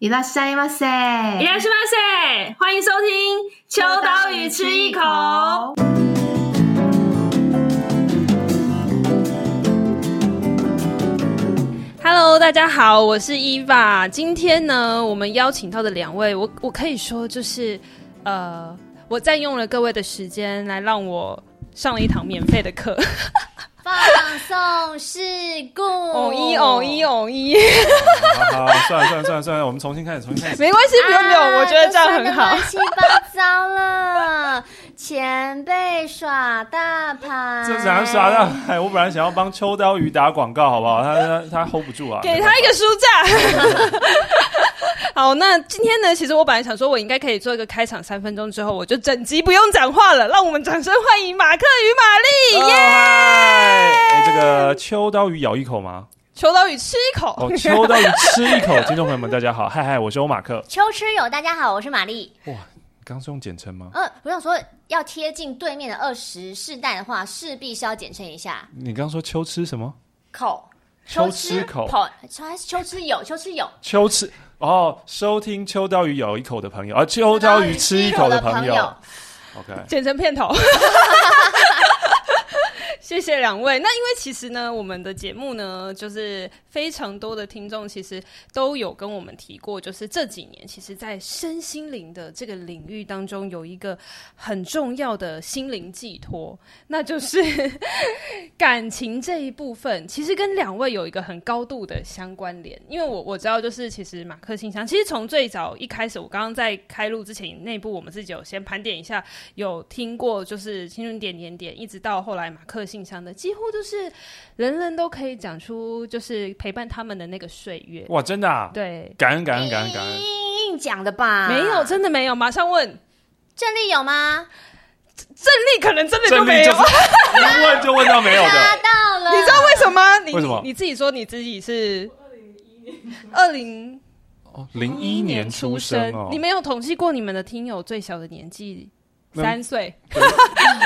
いらっしゃいませ，いらっしゃいませ，欢迎收听《秋刀鱼吃一口》。Hello，大家好，我是伊娃。今天呢，我们邀请到的两位，我我可以说就是，呃，我占用了各位的时间，来让我上了一堂免费的课。 放送事故，哦一哦一哦一，好，好，算了算了算了算了，我们重新开始，重新开始，没关系，不用不用，我觉得这样很好。乱七八糟了，前辈耍大牌，这怎样耍大牌？我本来想要帮秋刀鱼打广告，好不好？他他他 hold 不住啊，给他一个书架。好，那今天呢？其实我本来想说，我应该可以做一个开场，三分钟之后我就整集不用讲话了。让我们掌声欢迎马克与玛丽，耶、oh, 欸！这个秋刀鱼咬一口吗？秋刀鱼吃一口。哦，秋刀鱼吃一口。听众朋友们，大家好，嗨嗨，我是欧马克。秋吃友，大家好，我是玛丽。哇，刚是用简称吗？嗯、呃，我想说，要贴近对面的二十世代的话，势必是要简称一下。你刚说秋吃什么？口。秋吃口。还是秋吃有？秋吃有。秋吃。哦，收听秋刀鱼咬一口的朋友，啊，秋刀鱼吃一口的朋友，朋友，OK，剪成片头。谢谢两位。那因为其实呢，我们的节目呢，就是非常多的听众其实都有跟我们提过，就是这几年，其实，在身心灵的这个领域当中，有一个很重要的心灵寄托，那就是 感情这一部分，其实跟两位有一个很高度的相关联。因为我我知道，就是其实马克信箱，其实从最早一开始，我刚刚在开录之前，内部我们自己有先盘点一下，有听过就是青春点点点，一直到后来马克信。印象的几乎都是人人都可以讲出，就是陪伴他们的那个岁月。哇，真的啊！对，感恩感恩感恩感恩，硬讲的吧？没有，真的没有。马上问，郑丽有吗？郑丽可能真的就没有，就是、一问就问到没有的。到了，你知道为什么？你为什么？你自己说你自己是二零哦零一年出生哦。你没有统计过你们的听友最小的年纪？三岁，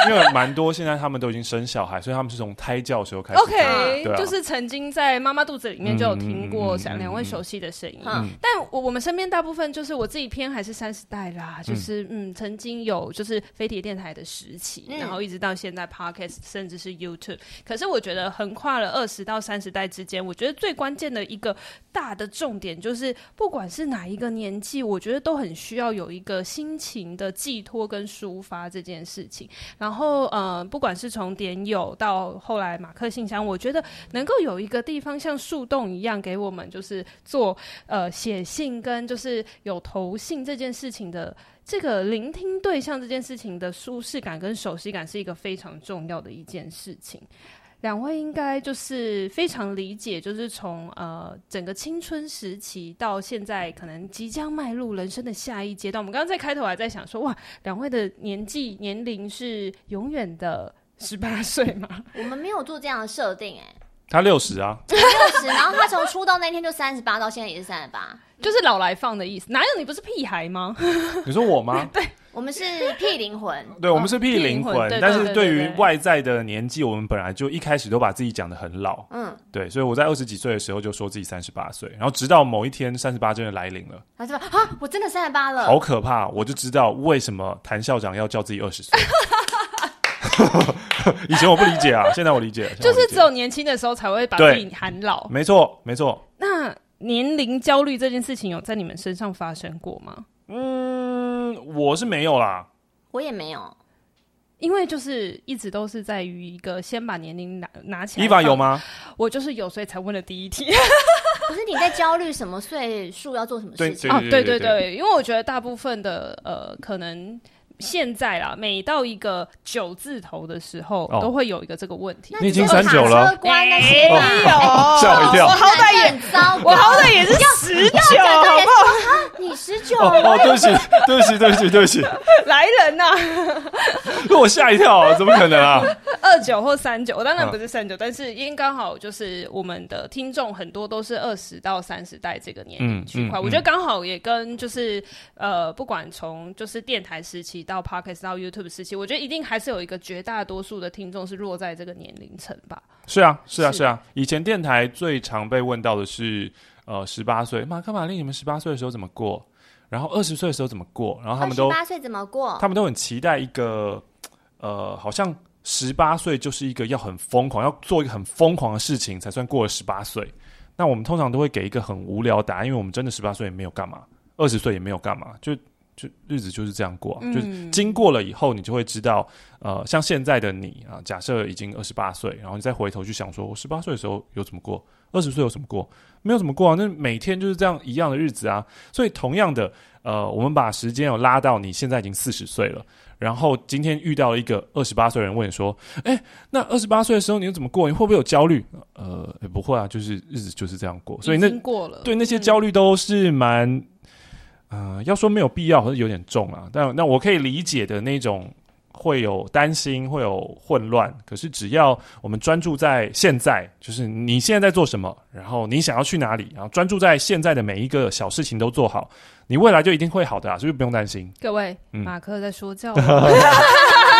因为 蛮多现在他们都已经生小孩，所以他们是从胎教时候开始。OK，、啊、就是曾经在妈妈肚子里面就有听过两两位熟悉的声音。嗯，但我我们身边大部分就是我自己偏还是三十代啦，就是嗯，嗯，曾经有就是飞碟电台的时期，嗯、然后一直到现在 Podcast 甚至是 YouTube。可是我觉得横跨了二十到三十代之间，我觉得最关键的一个大的重点就是，不管是哪一个年纪，我觉得都很需要有一个心情的寄托跟发这件事情，然后呃，不管是从点友到后来马克信箱，我觉得能够有一个地方像树洞一样给我们，就是做呃写信跟就是有投信这件事情的这个聆听对象这件事情的舒适感跟熟悉感，是一个非常重要的一件事情。两位应该就是非常理解，就是从呃整个青春时期到现在，可能即将迈入人生的下一阶段。我们刚刚在开头还在想说，哇，两位的年纪年龄是永远的十八岁吗？我们没有做这样的设定，哎，他六十啊，六十，然后他从出道那天就三十八，到现在也是三十八，就是老来放的意思。哪有你不是屁孩吗？你说我吗？对。我们是屁灵魂，对，我们是屁灵魂，但是对于外在的年纪，我们本来就一开始都把自己讲的很老，嗯，对，所以我在二十几岁的时候就说自己三十八岁，然后直到某一天三十八真的来临了，三十八啊，我真的三十八了，好可怕，我就知道为什么谭校长要叫自己二十岁，以前我不理解啊，现在我理解了，就是只有年轻的时候才会把自己喊老，没错，没错。那年龄焦虑这件事情有在你们身上发生过吗？嗯，我是没有啦，我也没有，因为就是一直都是在于一个先把年龄拿拿起来。伊娃有吗？我就是有，所以才问了第一题。可是你在焦虑什么岁数要做什么事情？啊，对对对，因为我觉得大部分的呃，可能。现在啦，每到一个九字头的时候，哦、都会有一个这个问题。你已经三九了，关那些没有，吓我一跳。我好歹也糟，我好歹也是十九，好不好？你十九？哦，对不起，对不起，对不起，对不起。来人呐、啊！我吓一跳，怎么可能啊？二九或三九，我当然不是三九、啊，但是因为刚好就是我们的听众很多都是二十到三十代这个年龄区块，我觉得刚好也跟就是呃，不管从就是电台时期到 Podcast 到 YouTube 时期，我觉得一定还是有一个绝大多数的听众是落在这个年龄层吧。是啊，是啊，是啊。以前电台最常被问到的是，呃十八岁，马克玛丽，你们十八岁的时候怎么过？然后二十岁的时候怎么过？然后他们都十八岁怎么过？他们都很期待一个，呃，好像十八岁就是一个要很疯狂，要做一个很疯狂的事情才算过了十八岁。那我们通常都会给一个很无聊的答案，因为我们真的十八岁也没有干嘛，二十岁也没有干嘛，就就日子就是这样过，嗯。就是经过了以后，你就会知道，呃，像现在的你啊，假设已经二十八岁，然后你再回头去想说，我十八岁的时候有怎么过？二十岁有什么过？没有什么过啊，那每天就是这样一样的日子啊。所以同样的。呃，我们把时间有拉到你现在已经四十岁了，然后今天遇到了一个二十八岁人问你说：“哎，那二十八岁的时候你又怎么过？你会不会有焦虑？”呃，不会啊，就是日子就是这样过。所以那过了，对那些焦虑都是蛮，嗯、呃，要说没有必要，还是有点重啊。但那我可以理解的那种。会有担心，会有混乱。可是只要我们专注在现在，就是你现在在做什么，然后你想要去哪里，然后专注在现在的每一个小事情都做好，你未来就一定会好的啊！所以不用担心。各位，嗯、马克在说教。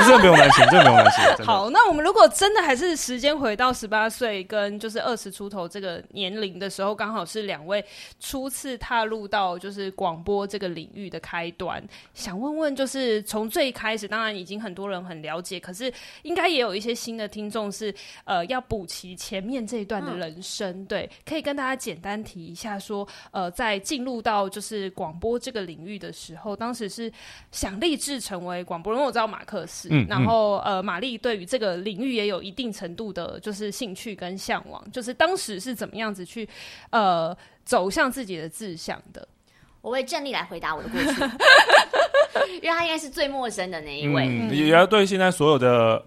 真的不用担心，真的不用担心。好，那我们如果真的还是时间回到十八岁跟就是二十出头这个年龄的时候，刚好是两位初次踏入到就是广播这个领域的开端。想问问，就是从最开始，当然已经很多人很了解，可是应该也有一些新的听众是呃要补齐前面这一段的人生。嗯。对，可以跟大家简单提一下说，呃，在进入到就是广播这个领域的时候，当时是想立志成为广播人，因为我知道马克思。嗯，然后呃，玛丽对于这个领域也有一定程度的，就是兴趣跟向往。就是当时是怎么样子去呃走向自己的志向的？我为郑丽来回答我的过去，因为他应该是最陌生的那一位。嗯，也要对现在所有的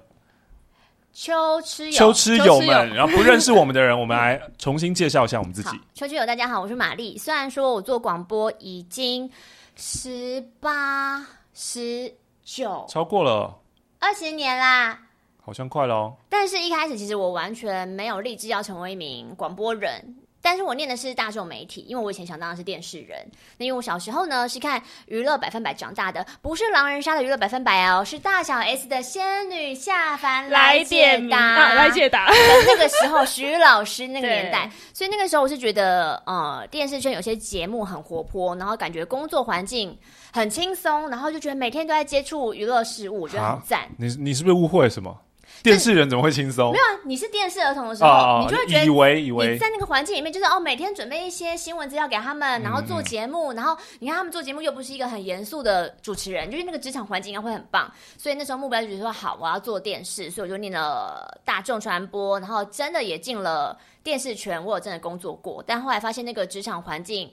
秋吃友、秋吃友们，然后不认识我们的人，我们来重新介绍一下我们自己。秋吃友，大家好，我是玛丽。虽然说我做广播已经十八、十九，超过了。二十年啦，好像快了哦。但是，一开始其实我完全没有立志要成为一名广播人。但是我念的是大众媒体，因为我以前想当的是电视人。那因为我小时候呢是看娱乐百分百长大的，不是狼人杀的娱乐百分百哦，是大小 S 的仙女下凡来解答，啊、来解答。那个时候徐老师那个年代，所以那个时候我是觉得，呃，电视圈有些节目很活泼，然后感觉工作环境很轻松，然后就觉得每天都在接触娱乐事物，我觉得很赞。你你是不是误会什么？电视人怎么会轻松？没有啊，你是电视儿童的时候，哦、你就会觉得以为以为你在那个环境里面，就是哦，每天准备一些新闻资料给他们，然后做节目，嗯、然后你看他们做节目又不是一个很严肃的主持人，就是那个职场环境应该会很棒。所以那时候目标就是说，好，我要做电视，所以我就念了大众传播，然后真的也进了电视圈，我有真的工作过，但后来发现那个职场环境。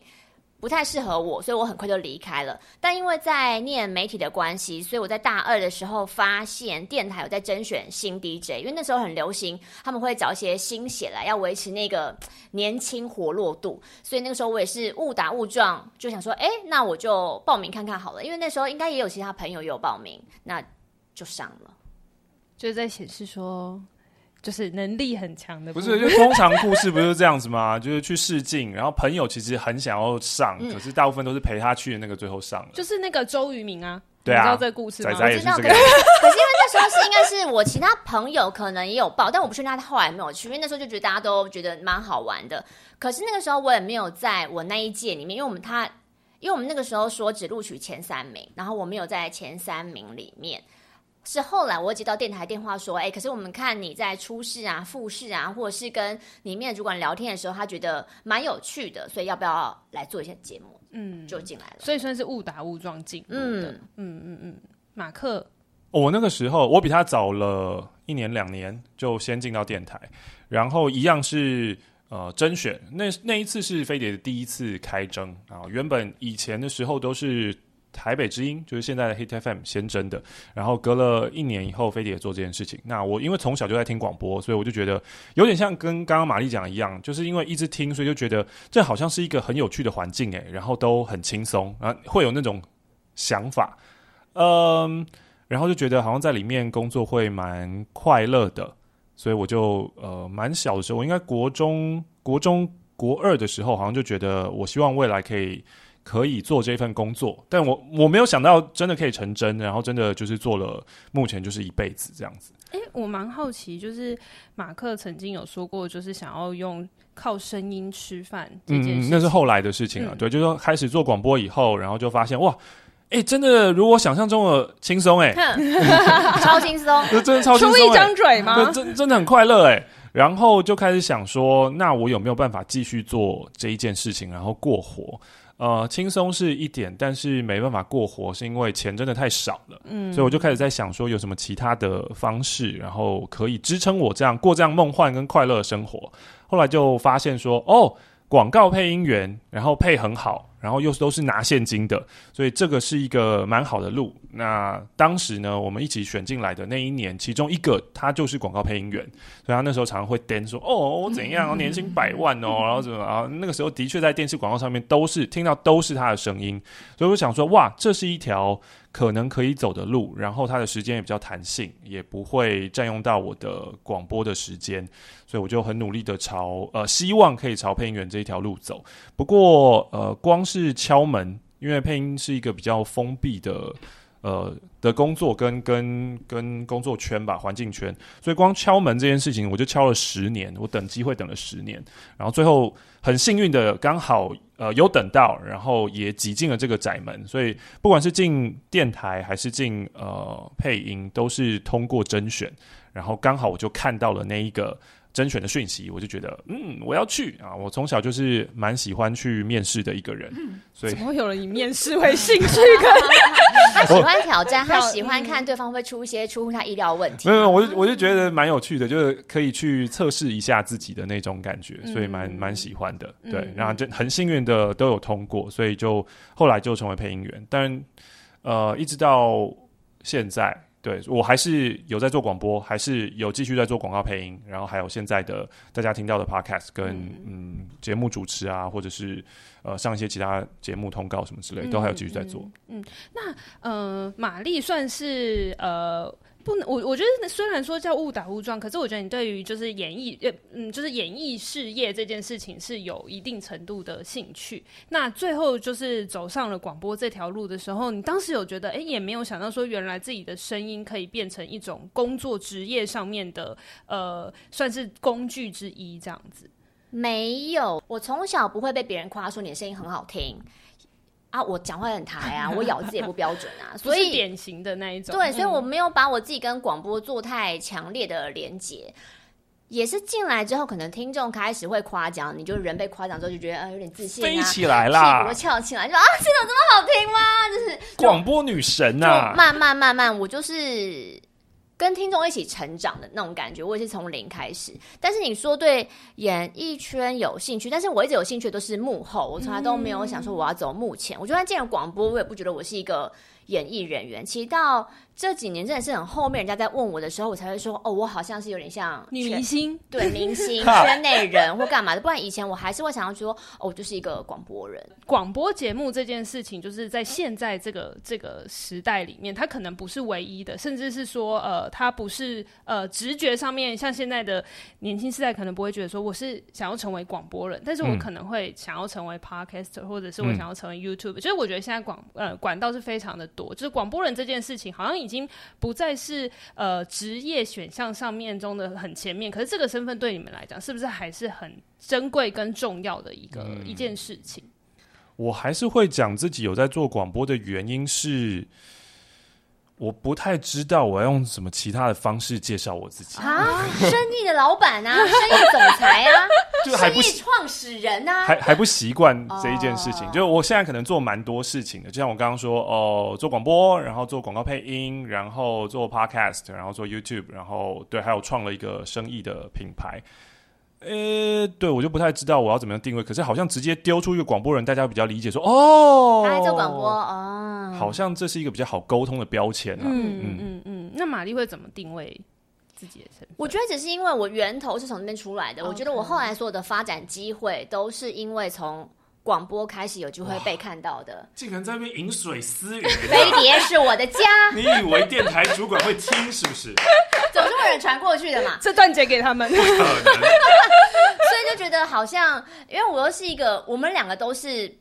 不太适合我，所以我很快就离开了。但因为在念媒体的关系，所以我在大二的时候发现电台有在甄选新 DJ，因为那时候很流行，他们会找一些新血来，要维持那个年轻活络度。所以那个时候我也是误打误撞，就想说，哎，那我就报名看看好了。因为那时候应该也有其他朋友有报名，那就上了。就是在显示说。就是能力很强的，不是？就通常故事不就是这样子吗？就是去试镜，然后朋友其实很想要上，嗯，可是大部分都是陪他去的那个最后上了。就是那个周渝民啊，对啊，你知道这个故事吗？仔仔也是这个。可是因为那时候是应该是我其他朋友可能也有报，但我不确定他后来没有去，因为那时候就觉得大家都觉得蛮好玩的。可是那个时候我也没有在我那一届里面，因为我们他，因为我们那个时候说只录取前三名，然后我没有在前三名里面。是后来我接到电台电话说，哎、欸，可是我们看你在初试啊、复试啊，或者是跟里面的主管聊天的时候，他觉得蛮有趣的，所以要不要来做一些节目？嗯，就进来了。所以算是误打误撞进入的。嗯嗯嗯嗯。马克，我那个时候我比他早了一年两年，就先进到电台，然后一样是呃甄选。那那一次是飞碟的第一次开征啊，原本以前的时候都是。台北之音就是现在的 Hit FM 先真的，然后隔了一年以后，飞碟也做这件事情。那我因为从小就在听广播，所以我就觉得有点像跟刚刚玛丽讲一样，就是因为一直听，所以就觉得这好像是一个很有趣的环境诶，然后都很轻松，然后会有那种想法，嗯，然后就觉得好像在里面工作会蛮快乐的，所以我就呃蛮小的时候，我应该国中、国中国二的时候，好像就觉得我希望未来可以。可以做这份工作，但我我没有想到真的可以成真，然后真的就是做了，目前就是一辈子这样子。我蛮好奇，就是马克曾经有说过，就是想要用靠声音吃饭这件事。嗯，那是后来的事情了。嗯、对，就是说开始做广播以后，然后就发现哇，哎、欸，真的如我想象中的轻松哎，超轻松，真的超轻松，出一张嘴吗？真真的很快乐哎。然后就开始想说，那我有没有办法继续做这一件事情，然后过活？呃，轻松是一点，但是没办法过活，是因为钱真的太少了。嗯，所以我就开始在想说，有什么其他的方式，然后可以支撑我这样过这样梦幻跟快乐的生活。后来就发现说，哦，广告配音员，然后配很好。然后又都是拿现金的，所以这个是一个蛮好的路。那当时呢，我们一起选进来的那一年，其中一个他就是广告配音员，所以他那时候常常会颠说：“哦，我怎样，年薪百万哦，然后怎么啊？”那个时候的确在电视广告上面都是听到都是他的声音，所以我想说：“哇，这是一条。”可能可以走的路，然后它的时间也比较弹性，也不会占用到我的广播的时间，所以我就很努力的朝呃，希望可以朝配音员这一条路走。不过呃，光是敲门，因为配音是一个比较封闭的。呃的工作跟跟跟工作圈吧，环境圈，所以光敲门这件事情，我就敲了十年，我等机会等了十年，然后最后很幸运的刚好呃有等到，然后也挤进了这个窄门，所以不管是进电台还是进呃配音，都是通过甄选，然后刚好我就看到了那一个。甄选的讯息，我就觉得，嗯，我要去啊！我从小就是蛮喜欢去面试的一个人，嗯、所以怎么会有人以面试为兴趣？他喜欢挑战，他喜欢看对方会出一些出乎他意料的问题。没有，我就我就觉得蛮有趣的，就是可以去测试一下自己的那种感觉，所以蛮蛮喜欢的。对，然后就很幸运的都有通过，所以就后来就成为配音员。但呃，一直到现在。对，我还是有在做广播，还是有继续在做广告配音，然后还有现在的大家听到的 podcast 跟嗯，嗯节目主持啊，或者是呃上一些其他节目通告什么之类，都还有继续在做。嗯，那呃，玛丽算是呃。不能，我我觉得虽然说叫误打误撞，可是我觉得你对于就是演艺，呃，嗯，就是演艺事业这件事情是有一定程度的兴趣。那最后就是走上了广播这条路的时候，你当时有觉得，哎，也没有想到说原来自己的声音可以变成一种工作职业上面的，呃，算是工具之一这样子。没有，我从小不会被别人夸说你的声音很好听。啊，我讲话很台啊，我咬字也不标准啊，所以典型的那一种。对，所以我没有把我自己跟广播做太强烈的连结。也是进来之后，可能听众开始会夸奖你，就人被夸奖之后就觉得呃有点自信啊，飞起来啦，屁股翘起来，就啊，这种这么好听吗？就是广播女神啊，慢慢慢慢，我就是。跟听众一起成长的那种感觉，我也是从零开始。但是你说对演艺圈有兴趣，但是我一直有兴趣都是幕后，我从来都没有想说我要走幕前。我就算进了广播，我也不觉得我是一个演艺人员。其实到这几年真的是很后面，人家在问我的时候，我才会说哦，我好像是有点像女明星，对明星 圈内人或干嘛的。不然以前我还是会想要说哦，我就是一个广播人。广播节目这件事情，就是在现在这个这个时代里面，它可能不是唯一的，甚至是说呃，它不是呃直觉上面，像现在的年轻世代可能不会觉得说我是想要成为广播人，但是我可能会想要成为 podcaster，或者是我想要成为 YouTube。就是我觉得现在广呃管道是非常的多，就是广播人这件事情好像已经。已经不再是呃职业选项上面中的很前面，可是这个身份对你们来讲，是不是还是很珍贵跟重要的一个、嗯、一件事情？我还是会讲自己有在做广播的原因是。我不太知道我要用什么其他的方式介绍我自己啊，生意的老板啊，生意总裁啊，就还不生意创始人啊，还还不习惯这一件事情。Oh. 就我现在可能做蛮多事情的，就像我刚刚说哦，做广播，然后做广告配音，然后做 Podcast，然后做 YouTube，然后对，还有创了一个生意的品牌。呃、欸，对，我就不太知道我要怎么样定位，可是好像直接丢出一个广播人，大家比较理解说，说哦，他做广播哦，好像这是一个比较好沟通的标签啊。嗯嗯嗯嗯，那玛丽会怎么定位自己的身份？我觉得只是因为我源头是从那边出来的我觉得我后来所有的发展机会都是因为从。广播开始有机会被看到的，竟然在那边饮水思源。飞碟是我的家，你以为电台主管会听是不是？总是会有人传过去的嘛。这段截给他们。所以就觉得好像，因为我又是一个，我们两个都是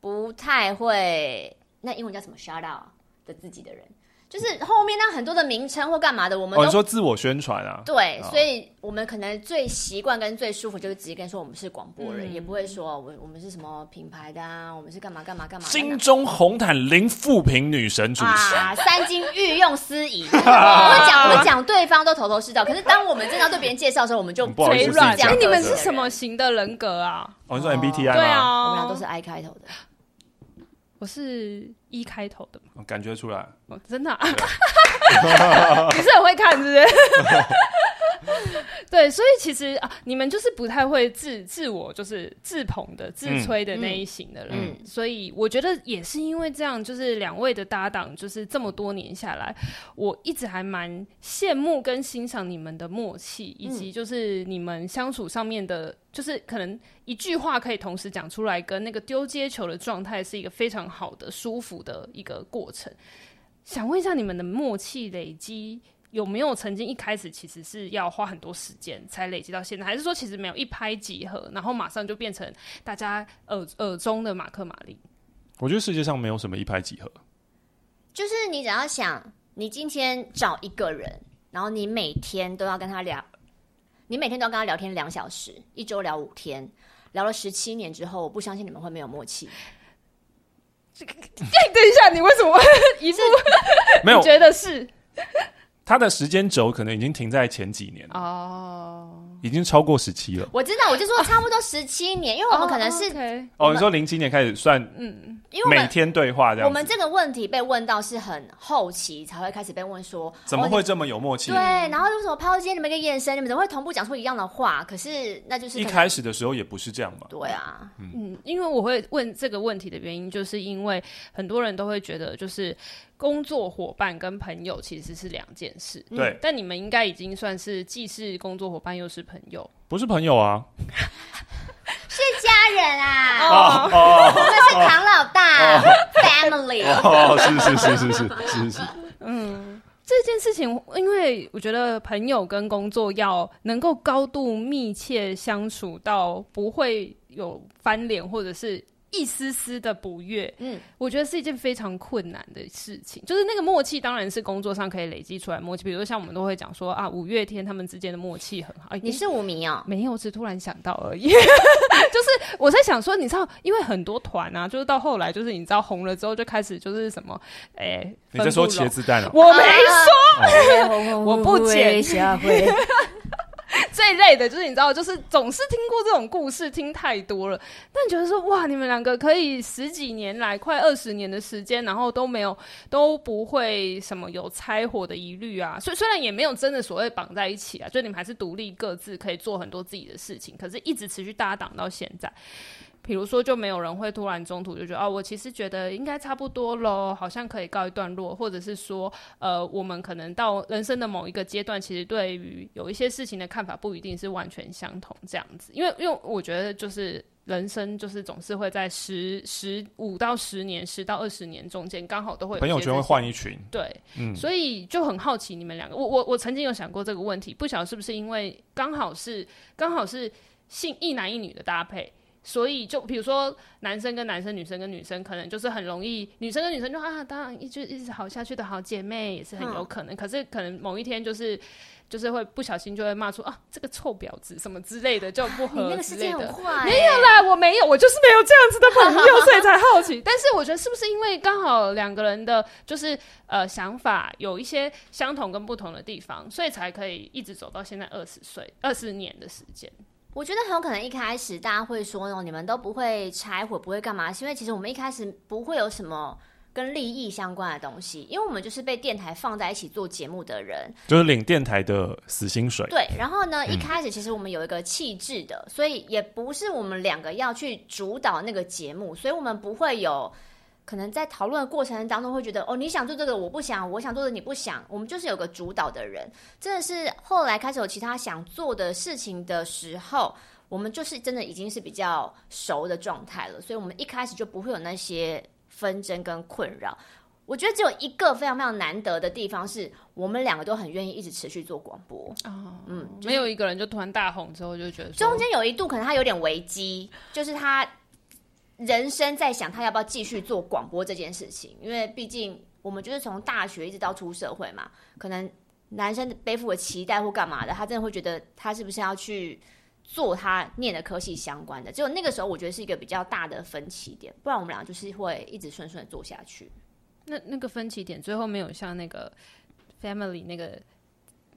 不太会那英文叫什么 shout out 的自己的人。就是后面那很多的名称或干嘛的，我们都、哦、你说自我宣传啊？对、哦，所以我们可能最习惯跟最舒服就是直接跟说我们是广播人、嗯，也不会说我我们是什么品牌的啊，我们是干嘛干嘛干嘛。金钟红毯零富平女神主持啊，三金御用司仪。我们讲我们讲对方都头头是道，可是当我们真的要对别人介绍的时候，我们就不好意思嘴软。哎，你们是什么型的人格啊？哦，你说 MBTI 吗？对啊，我们俩都是 I 开头的。我是一开头的嘛，感觉出来，哦、真的、啊，你是很会看，是不是？对，所以其实啊，你们就是不太会自自我就是自捧的、自吹的那一型的人，嗯。嗯、所以我觉得也是因为这样，就是两位的搭档，就是这么多年下来，我一直还蛮羡慕跟欣赏你们的默契，以及就是你们相处上面的，就是可能一句话可以同时讲出来，跟那个丢接球的状态是一个非常好的、舒服的一个过程。想问一下，你们的默契累积？有没有曾经一开始其实是要花很多时间才累积到现在，还是说其实没有一拍即合，然后马上就变成大家耳耳中的马克玛丽？我觉得世界上没有什么一拍即合，就是你只要想，你今天找一个人，然后你每天都要跟他聊，你每天都要跟他聊天两小时，一周聊五天，聊了十七年之后，我不相信你们会没有默契。等一下，你为什么一步没有觉得是？他的时间轴可能已经停在前几年了哦，已经超过十七了。我知道，我就说差不多十七年，因为我们可能是哦，你说零七年开始算，嗯，因为每天对话这样。我们这个问题被问到是很后期才会开始被问说，怎么会这么有默契？对，然后为什么抛接你们一个眼神，你们怎么会同步讲出一样的话？可是那就是一开始的时候也不是这样嘛。对啊，嗯，因为我会问这个问题的原因，就是因为很多人都会觉得就是。工作伙伴跟朋友其实是两件事，对。嗯、但你们应该已经算是既是工作伙伴又是朋友，不是朋友啊，是家人啊。哦哦，我们是唐老大、哦、，family。哦，是是是是是是是。嗯，这件事情，因为我觉得朋友跟工作要能够高度密切相处到不会有翻脸或者是。一丝丝的不悦，嗯，我觉得是一件非常困难的事情。就是那个默契，当然是工作上可以累积出来默契。比如说像我们都会讲说啊，五月天他们之间的默契很好。你是五迷啊？没有，只突然想到而已。就是我在想说，你知道，因为很多团啊，就是到后来，就是你知道红了之后，就开始就是什么，哎、欸，你在说茄子蛋啊？我没说，啊、我不剪。最的就是你知道，就是总是听过这种故事，听太多了。但觉得说哇，你们两个可以十几年来，快二十年的时间，然后都没有都不会什么有拆伙的疑虑啊。虽虽然也没有真的所谓绑在一起啊，就你们还是独立各自可以做很多自己的事情，可是一直持续搭档到现在。比如说，就没有人会突然中途就觉得，哦，我其实觉得应该差不多喽，好像可以告一段落，或者是说，呃，我们可能到人生的某一个阶段，其实对于有一些事情的看法不一定是完全相同，这样子。因为，因为我觉得就是人生就是总是会在十十五到十年、十到二十年中间，刚好都会有朋友圈会换一群，对，嗯，所以就很好奇你们两个，我我我曾经有想过这个问题，不晓得是不是因为刚好是刚好是性一男一女的搭配。所以就比如说男生跟男生，女生跟女生，可能就是很容易，女生跟女生就啊，当然一直一直好下去的好姐妹也是很有可能。嗯、可是可能某一天就是就是会不小心就会骂出啊这个臭婊子什么之类的就不合之类的。没有啦，我没有，我就是没有这样子的朋友，所以才好奇。但是我觉得是不是因为刚好两个人的就是呃想法有一些相同跟不同的地方，所以才可以一直走到现在二十岁二十年的时间。我觉得很有可能一开始大家会说哦，你们都不会拆伙，不会干嘛？是因为其实我们一开始不会有什么跟利益相关的东西，因为我们就是被电台放在一起做节目的人，就是领电台的死薪水。对，然后呢，一开始其实我们有一个气质的，所以也不是我们两个要去主导那个节目，所以我们不会有。可能在讨论的过程当中会觉得，哦，你想做这个，我不想；我想做的，你不想。我们就是有个主导的人，真的是后来开始有其他想做的事情的时候，我们就是真的已经是比较熟的状态了，所以我们一开始就不会有那些纷争跟困扰。我觉得只有一个非常非常难得的地方，是我们两个都很愿意一直持续做广播。哦，嗯，没有一个人就突然大红之后就觉得，中间有一度可能他有点危机，就是他。人生在想他要不要继续做广播这件事情，因为毕竟我们就是从大学一直到出社会嘛，可能男生背负的期待或干嘛的，他真的会觉得他是不是要去做他念的科系相关的？只有那个时候，我觉得是一个比较大的分歧点，不然我们俩就是会一直顺顺做下去。那那个分歧点最后没有像那个 family 那个。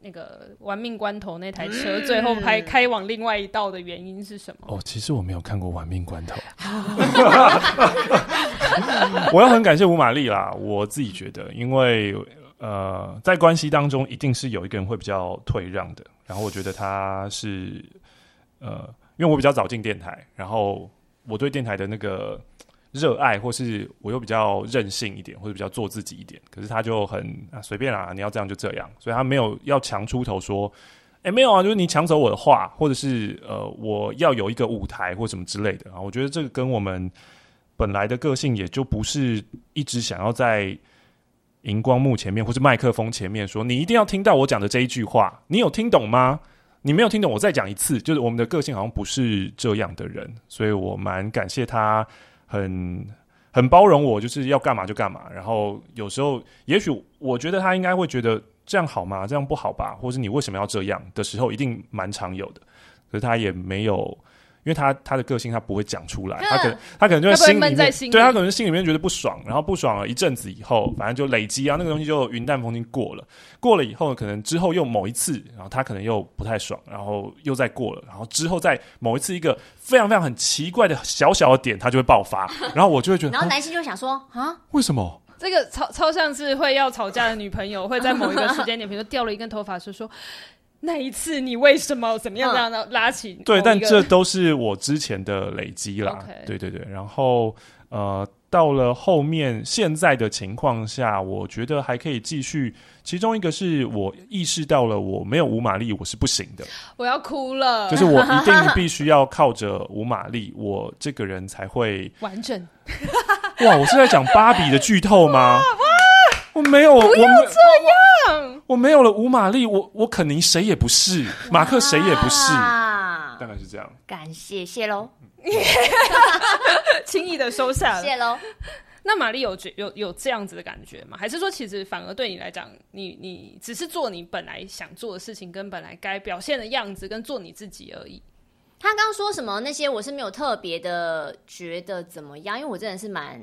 那个玩命关头那台车最后开开往另外一道的原因是什么？哦，其实我没有看过玩命关头。我要很感谢吴玛丽啦，我自己觉得，因为呃，在关系当中一定是有一个人会比较退让的，然后我觉得他是呃，因为我比较早进电台，然后我对电台的那个。热爱，或是我又比较任性一点，或者比较做自己一点，可是他就很啊随便啊，你要这样就这样，所以他没有要强出头说，哎、没有啊，就是你抢走我的话，或者是呃我要有一个舞台或什么之类的啊，我觉得这个跟我们本来的个性也就不是一直想要在荧光幕前面或是麦克风前面说，你一定要听到我讲的这一句话，你有听懂吗？你没有听懂，我再讲一次，就是我们的个性好像不是这样的人，所以我蛮感谢他。很很包容我，就是要干嘛就干嘛。然后有时候，也许我觉得他应该会觉得这样好吗？这样不好吧？或是你为什么要这样的时候，一定蛮常有的。可是他也没有。因为他他的个性他不会讲出来，他可能他可能就在心里面，在心里对他可能心里面觉得不爽，然后不爽了一阵子以后，反正就累积啊，那个东西就云淡风轻过了。过了以后，可能之后又某一次，然后他可能又不太爽，然后又再过了，然后之后在某一次一个非常非常很奇怪的小小的点，他就会爆发，然后我就会觉得，然后男性就想说啊，为什么？这个超超像是会要吵架的女朋友会在某一个时间点，比如说掉了一根头发，是说。那一次你为什么怎么样这样的拉起？对，但这都是我之前的累积啦。对对对，然后呃，到了后面现在的情况下，我觉得还可以继续。其中一个是我意识到了我没有五马力我是不行的，我要哭了。就是我 一定必须要靠着五马力，我这个人才会完整。哇，我是在讲芭比的剧透吗？哇我没有，不要这样。我，我没有了吴玛丽，我我肯尼谁也不是，马克谁也不是，大概是这样。感谢谢喽，轻易的收下了，谢喽。那玛丽有觉有有这样子的感觉吗？还是说其实反而对你来讲，你你只是做你本来想做的事情，跟本来该表现的样子，跟做你自己而已？他刚刚说什么那些，我是没有特别的觉得怎么样，因为我真的是蛮。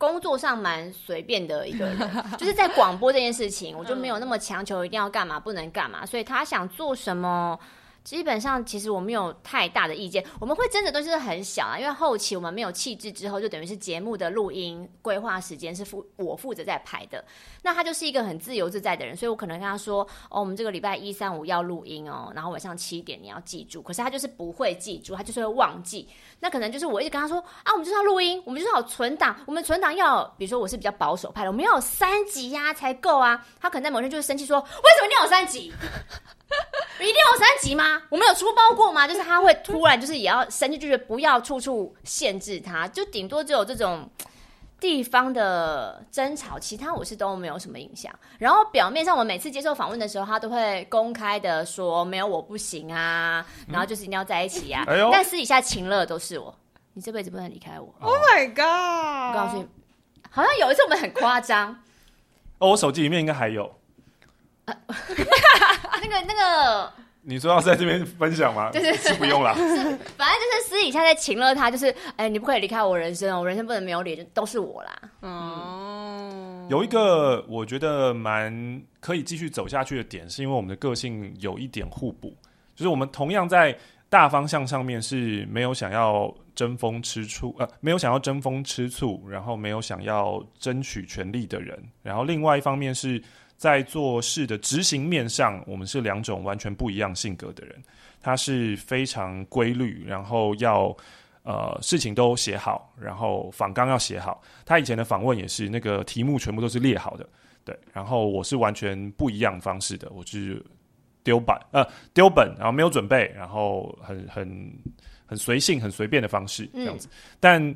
工作上蛮随便的一个人，就是在广播这件事情，我就没有那么强求一定要干嘛，不能干嘛，所以他想做什么。基本上，其实我没有太大的意见。我们会争的东西是很小啊，因为后期我们没有气质之后，就等于是节目的录音规划时间是负我负责在排的。那他就是一个很自由自在的人，所以我可能跟他说：“哦，我们这个礼拜一、三、五要录音哦，然后晚上七点你要记住。”可是他就是不会记住，他就是会忘记。那可能就是我一直跟他说：“啊，我们就是要录音，我们就是要存档，我们存档要，比如说我是比较保守派的，我们要有三集呀、才够啊。”他可能在某天就会生气说：“为什么你要有三集？” 一定要三级吗？我们有出包过吗？就是他会突然就是也要生气，就是不要处处限制他，就顶多只有这种地方的争吵，其他我是都没有什么印象。然后表面上我每次接受访问的时候，他都会公开的说没有我不行啊，然后就是一定要在一起呀、但私底下情乐都是我，你这辈子不能离开我。Oh my god！我告诉你，好像有一次我们很夸张。哦，我手机里面应该还有。那个那个，你说要在这边分享吗？对对对，不用了。反正就是私底下在情了他，就是哎，你不可以离开我人生哦，我人生不能没有你，就都是我啦。嗯，有一个我觉得蛮可以继续走下去的点，是因为我们的个性有一点互补，就是我们同样在大方向上面是没有想要争风吃醋，呃，没有想要争风吃醋，然后没有想要争取权利的人，然后另外一方面是。在做事的执行面上，我们是两种完全不一样性格的人。他是非常规律，然后要呃事情都写好，然后访纲要写好。他以前的访问也是那个题目全部都是列好的，对。然后我是完全不一样方式的，我是丢板呃丢本，然后没有准备，然后很很很随性、很随便的方式这样子。嗯、但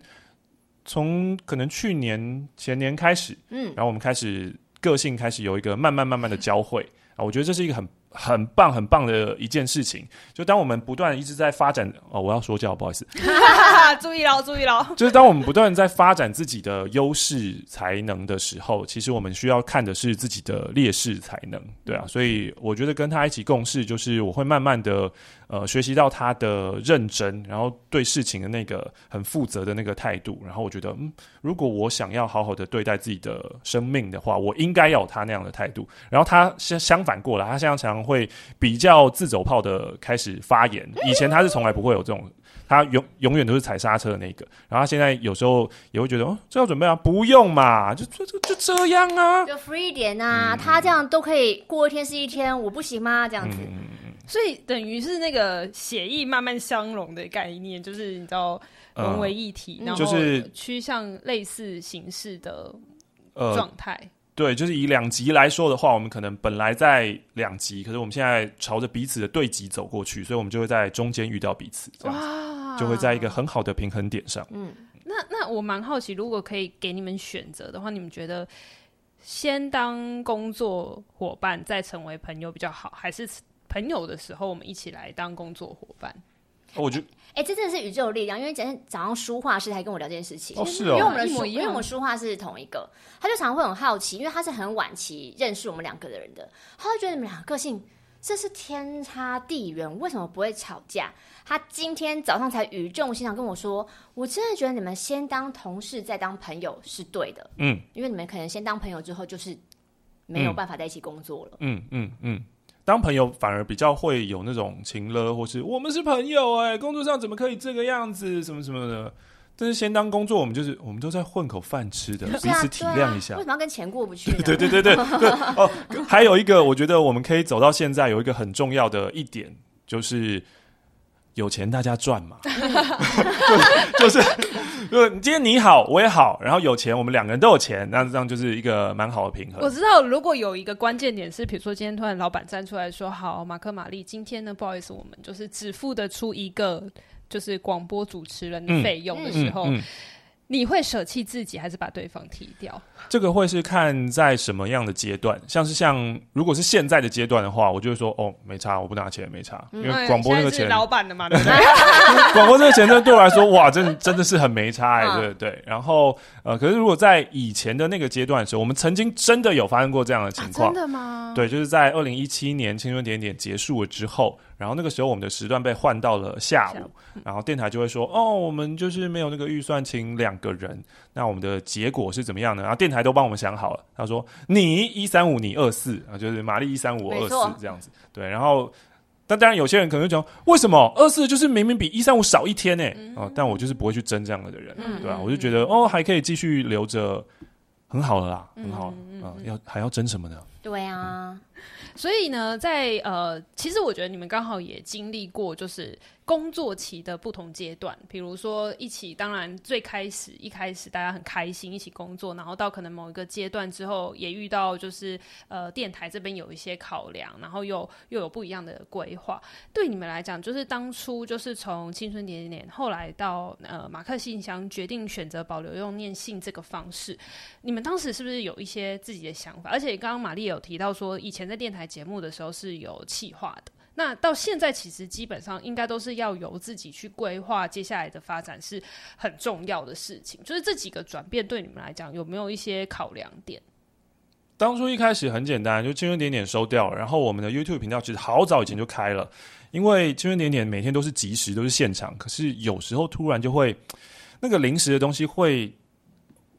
从可能去年前年开始，嗯，然后我们开始。个性开始有一个慢慢慢慢的交汇。啊，我觉得这是一个很很棒很棒的一件事情。就当我们不断一直在发展哦，我要说教，不好意思，注意了，注意了。就是当我们不断在发展自己的优势才能的时候，其实我们需要看的是自己的劣势才能，对啊。所以我觉得跟他一起共事，就是我会慢慢的。呃，学习到他的认真，然后对事情的那个很负责的那个态度，然后我觉得，嗯，如果我想要好好的对待自己的生命的话，我应该要有他那样的态度。然后他相相反过来，他现在常常会比较自走炮的开始发言，以前他是从来不会有这种，他永永远都是踩刹车的那个。然后他现在有时候也会觉得，哦，这要准备啊，不用嘛，就就就就这样啊，就 free 一点啊，嗯，他这样都可以过一天是一天，我不行吗？这样子。嗯所以等于是那个血液慢慢相融的概念，就是你知道融为一体，嗯、然后趋向类似形式的状态、呃。对，就是以两极来说的话，我们可能本来在两极，可是我们现在朝着彼此的对极走过去，所以我们就会在中间遇到彼此，这样子就会在一个很好的平衡点上。嗯，那那我蛮好奇，如果可以给你们选择的话，你们觉得先当工作伙伴再成为朋友比较好，还是？朋友的时候，我们一起来当工作伙伴。我觉得，哎、欸，这真的是宇宙力量。因为今天早上书画师还跟我聊这件事情，哦，是哦，因为我们的书，因为我们书画是同一个，他就常常会很好奇，因为他是很晚期认识我们两个的人的，他就觉得你们两个个性这是天差地远，为什么不会吵架？他今天早上才语重心长跟我说，我真的觉得你们先当同事再当朋友是对的，嗯，因为你们可能先当朋友之后，就是没有办法在一起工作了，嗯嗯嗯。嗯嗯当朋友反而比较会有那种情了，或是我们是朋友哎、欸，工作上怎么可以这个样子，什么什么的。但是先当工作，我们就是我们都在混口饭吃的，彼此体谅一下。为什么要跟钱过不去对对对对，对 哦，还有一个，我觉得我们可以走到现在，有一个很重要的一点就是。有钱大家赚嘛，就是，就是今天你好我也好，然后有钱我们两个人都有钱，那这样就是一个蛮好的平衡。我知道，如果有一个关键点是，比如说今天突然老板站出来说：“好，马克玛丽，今天呢，不好意思，我们就是只付得出一个就是广播主持人的费用的时候。嗯”嗯嗯你会舍弃自己，还是把对方踢掉？这个会是看在什么样的阶段，像是像如果是现在的阶段的话，我就会说哦，没差，我不拿钱，没差，因为广播那个钱，老板的嘛，对不对？广播这个钱，对对我来说，哇，真的真的是很没差哎，对对对。然后呃，可是如果在以前的那个阶段的时候，我们曾经真的有发生过这样的情况，真的吗？对，就是在二零一七年青春点点结束了之后。然后那个时候，我们的时段被换到了下午，然后电台就会说：“哦，我们就是没有那个预算，请两个人。那我们的结果是怎么样呢？”然后电台都帮我们想好了，他说：“你一三五，你二四啊，就是玛丽一三五，二四这样子。”对，然后但当然有些人可能就讲：“为什么二四就是明明比一三五少一天呢？”啊，但我就是不会去争这样的人，对吧？我就觉得哦，还可以继续留着，很好了啦，很好啊，要还要争什么呢？对啊。所以呢，在呃，其实我觉得你们刚好也经历过，就是。工作期的不同阶段，比如说一起，当然最开始一开始大家很开心一起工作，然后到可能某一个阶段之后，也遇到就是呃电台这边有一些考量，然后又又有不一样的规划。对你们来讲，就是当初就是从青春点点点，后来到呃马克信箱决定选择保留用念信这个方式，你们当时是不是有一些自己的想法？而且刚刚玛丽有提到说，以前在电台节目的时候是有企划的。那到现在，其实基本上应该都是要由自己去规划接下来的发展，是很重要的事情。就是这几个转变对你们来讲有没有一些考量点？当初一开始很简单，就青春点点收掉了，然后我们的 YouTube 频道其实好早以前就开了，因为青春点点每天都是即时，都是现场。可是有时候突然就会那个临时的东西会，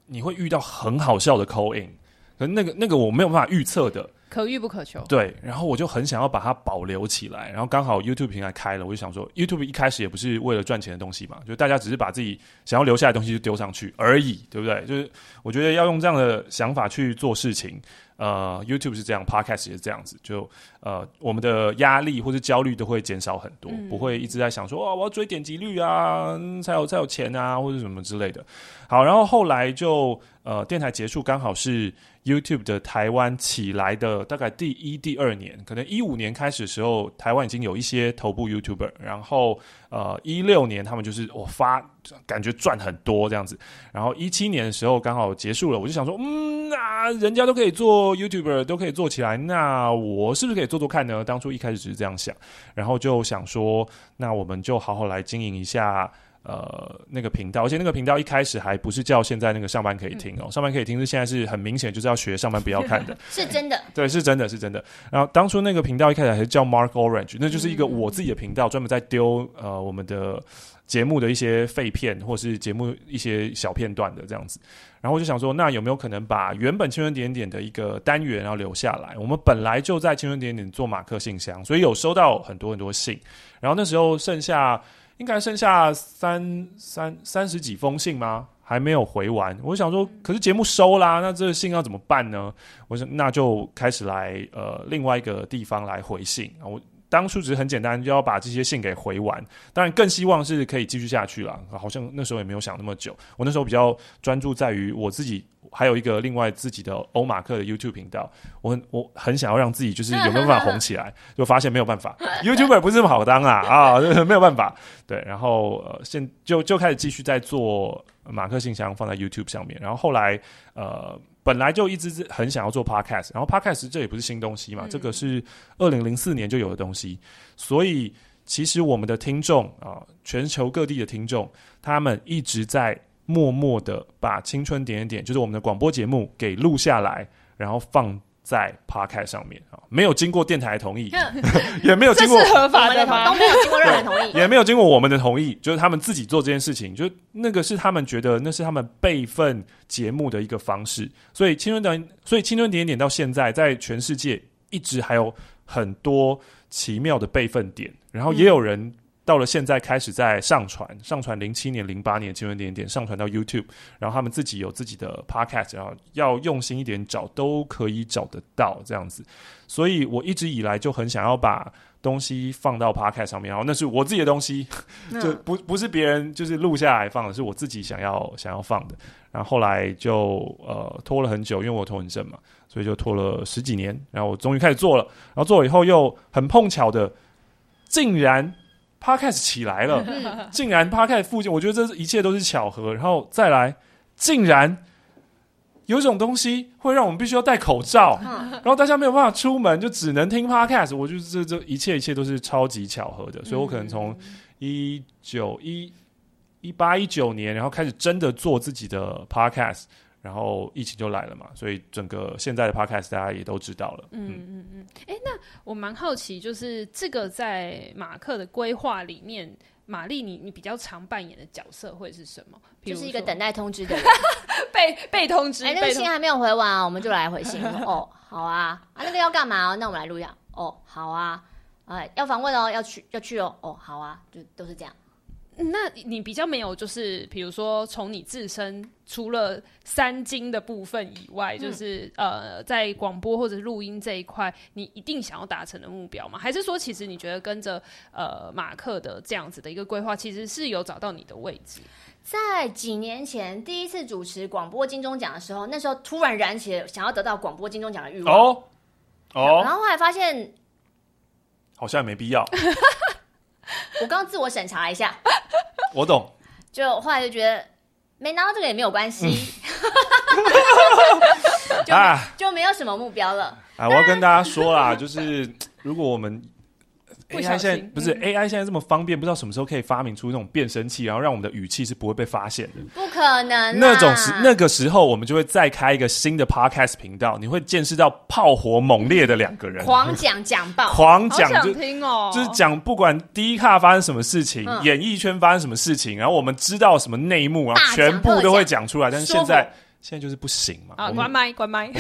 你会遇到很好笑的 call in，可那个那个我没有办法预测的。可遇不可求，对。然后我就很想要把它保留起来。然后刚好 YouTube 平台开了，我就想说，YouTube 一开始也不是为了赚钱的东西嘛，就大家只是把自己想要留下来的东西就丢上去而已，对不对？就是我觉得要用这样的想法去做事情。呃，YouTube 是这样，Podcast 也是这样子，就呃，我们的压力或者焦虑都会减少很多，嗯、不会一直在想说，哇，我要追点击率啊，才有才有钱啊，或者什么之类的。好，然后后来就呃，电台结束，刚好是 YouTube 的台湾起来的大概第一、第二年，可能一五年开始的时候，台湾已经有一些头部 YouTuber，然后呃，一六年他们就是我发感觉赚很多这样子。然后一七年的时候刚好结束了，我就想说，嗯，那人家都可以做 YouTuber，都可以做起来，那我是不是可以做做看呢？当初一开始只是这样想，然后就想说，那我们就好好来经营一下。呃，那个频道，而且那个频道一开始还不是叫现在那个上班可以听哦，嗯、上班可以听是现在是很明显就是要学上班不要看的，是真的，对，是真的是真的。然后当初那个频道一开始还是叫 Mark Orange，那就是一个我自己的频道，专、嗯、门在丢呃我们的节目的一些废片或是节目一些小片段的这样子。然后我就想说，那有没有可能把原本青春点点的一个单元然后留下来？我们本来就在青春点点做马克信箱，所以有收到很多很多信。然后那时候剩下。应该剩下三三三十几封信吗？还没有回完。我想说，可是节目收啦，那这个信要怎么办呢？我想那就开始来呃另外一个地方来回信啊。我当初只是很简单，就要把这些信给回完。当然更希望是可以继续下去了。好像那时候也没有想那么久。我那时候比较专注在于我自己。还有一个另外自己的欧马克的 YouTube 频道，我很我很想要让自己就是有没有办法红起来，就发现没有办法，YouTuber 不是这么好当啊啊，没有办法。对，然后呃，现就就开始继续在做马克信箱放在 YouTube 上面，然后后来呃，本来就一直很想要做 Podcast，然后 Podcast 这也不是新东西嘛，嗯、这个是二零零四年就有的东西，所以其实我们的听众啊、呃，全球各地的听众，他们一直在。默默的把青春点点点，就是我们的广播节目给录下来，然后放在 Podcast 上面啊，没有经过电台同意，也没有经过合法的吗？都没有经过任何人同意，也没有经过我们的同意，就是他们自己做这件事情，就那个是他们觉得那是他们备份节目的一个方式，所以青春点，所以青春点点点到现在在全世界一直还有很多奇妙的备份点，然后也有人。嗯到了现在开始在上传，上传零七年、零八年青春点点上传到 YouTube，然后他们自己有自己的 Podcast，然后要用心一点找都可以找得到这样子。所以我一直以来就很想要把东西放到 Podcast 上面，然后那是我自己的东西，就不不是别人就是录下来放的，是我自己想要想要放的。然后后来就呃拖了很久，因为我有拖延症嘛，所以就拖了十几年，然后我终于开始做了，然后做了以后又很碰巧的，竟然。Podcast 起来了，竟然 Podcast 附近，我觉得这一切都是巧合。然后再来，竟然有一种东西会让我们必须要戴口罩，然后大家没有办法出门，就只能听 Podcast。我觉得这这一切一切都是超级巧合的。所以我可能从一九一一八一九年，然后开始真的做自己的 Podcast。然后疫情就来了嘛，所以整个现在的 podcast 大家也都知道了。嗯嗯嗯。哎、嗯，那我蛮好奇，就是这个在马克的规划里面，玛丽你你比较常扮演的角色会是什么？就是一个等待通知的人，被被通知。哎，那个信还没有回完啊，我们就来回信。哦，好啊，啊，那个要干嘛哦？那我们来录一下。哦，好啊，哎，要访问哦，要去要去哦。哦，好啊，就都是这样。那你比较没有，就是比如说从你自身除了三金的部分以外，嗯、就是呃，在广播或者录音这一块，你一定想要达成的目标吗？还是说，其实你觉得跟着呃马克的这样子的一个规划，其实是有找到你的位置？在几年前第一次主持广播金钟奖的时候，那时候突然燃起了想要得到广播金钟奖的欲望哦哦，然后后来发现好像也没必要。我刚刚自我审查一下，我懂。就后来就觉得没拿到这个也没有关系，嗯、就啊就没有什么目标了。啊，我要跟大家说啦，就是如果我们。AI 现在不是 AI 现在这么方便，不知道什么时候可以发明出那种变声器，然后让我们的语气是不会被发现的。不可能，那种时那个时候，我们就会再开一个新的 Podcast 频道，你会见识到炮火猛烈的两个人，狂讲讲爆，狂讲就听哦，就是讲不管第一卡发生什么事情，演艺圈发生什么事情，然后我们知道什么内幕，然后全部都会讲出来。但是现在现在就是不行嘛，啊，关麦关麦。